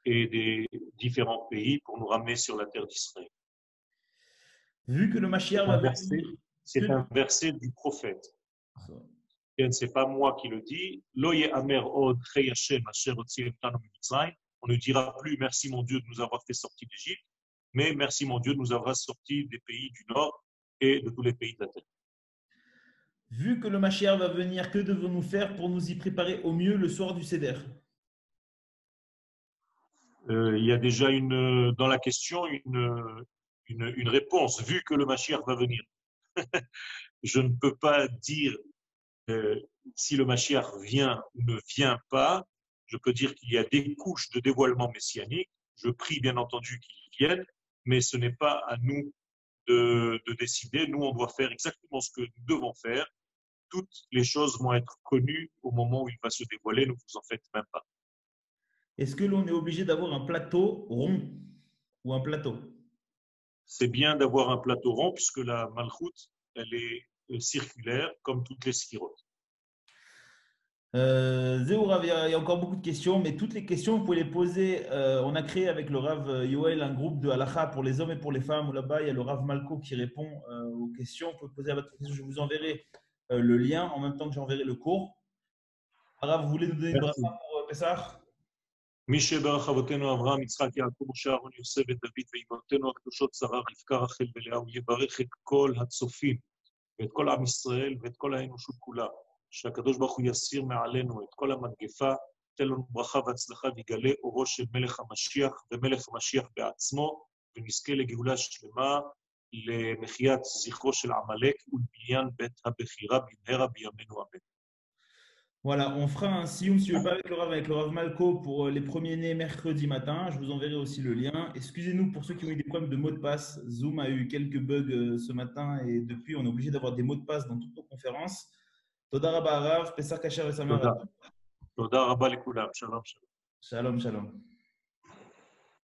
et des différents pays pour nous ramener sur la terre d'Israël. Vu que le Mashiach va venir. c'est un verset du prophète. Ce n'est pas moi qui le dis. Lo ye'amer od asher. On ne dira plus merci mon Dieu de nous avoir fait sortir d'Égypte, mais merci mon Dieu de nous avoir sortis des pays du Nord et de tous les pays de la terre. Vu que le Mashiach va venir, que devons-nous faire pour nous y préparer au mieux le soir du Seder? Euh, il y a déjà une, dans la question une, une, une réponse, vu que le Mashiach va venir. Je ne peux pas dire euh, si le Mashiach vient ou ne vient pas. Je peux dire qu'il y a des couches de dévoilement messianique. Je prie bien entendu qu'il vienne, mais ce n'est pas à nous de, de décider. Nous, on doit faire exactement ce que nous devons faire. Toutes les choses vont être connues au moment où il va se dévoiler. Ne vous en faites même pas. Est-ce que l'on est obligé d'avoir un plateau rond ou un plateau? C'est bien d'avoir un plateau rond puisque la malchoute, elle est euh, circulaire comme toutes les skirotes. Euh, Zéou Rav, il y, a, il y a encore beaucoup de questions, mais toutes les questions, vous pouvez les poser. Euh, on a créé avec le Rav Yoel un groupe de halacha pour les hommes et pour les femmes. Où Là-bas, il y a le Rav Malko qui répond euh, aux questions. Vous pouvez poser à votre question. Je vous enverrai euh, le lien en même temps que j'enverrai le cours. Rav, vous voulez nous donner une Merci. bracha pour euh, Pessah מי שברך אבותינו אברהם, יצחק, יעקב, משה, אהרון, יוסף ודוד ואימותינו הקדושות שרה, רבקה, רחל ולאה, הוא יברך את כל הצופים ואת כל עם ישראל ואת כל האנושות כולה. שהקדוש ברוך הוא יסיר מעלינו את כל המגפה, תן לנו ברכה והצלחה ויגלה אורו של מלך המשיח ומלך המשיח בעצמו, ונזכה לגאולה שלמה, למחיית זכרו של עמלק ולבניין בית הבחירה במהרה בימינו אמן. Voilà, on fera un sioum, si vous voulez pas avec le Rav, avec le Rav Malko pour euh, les premiers-nés mercredi matin. Je vous enverrai aussi le lien. Excusez-nous pour ceux qui ont eu des problèmes de mots de passe. Zoom a eu quelques bugs euh, ce matin et depuis, on est obligé d'avoir des mots de passe dans toutes nos conférences. תודה רבה הרב, פסח כשר ושמח. תודה. תודה רבה לכולם, שלום שלום. שלום שלום.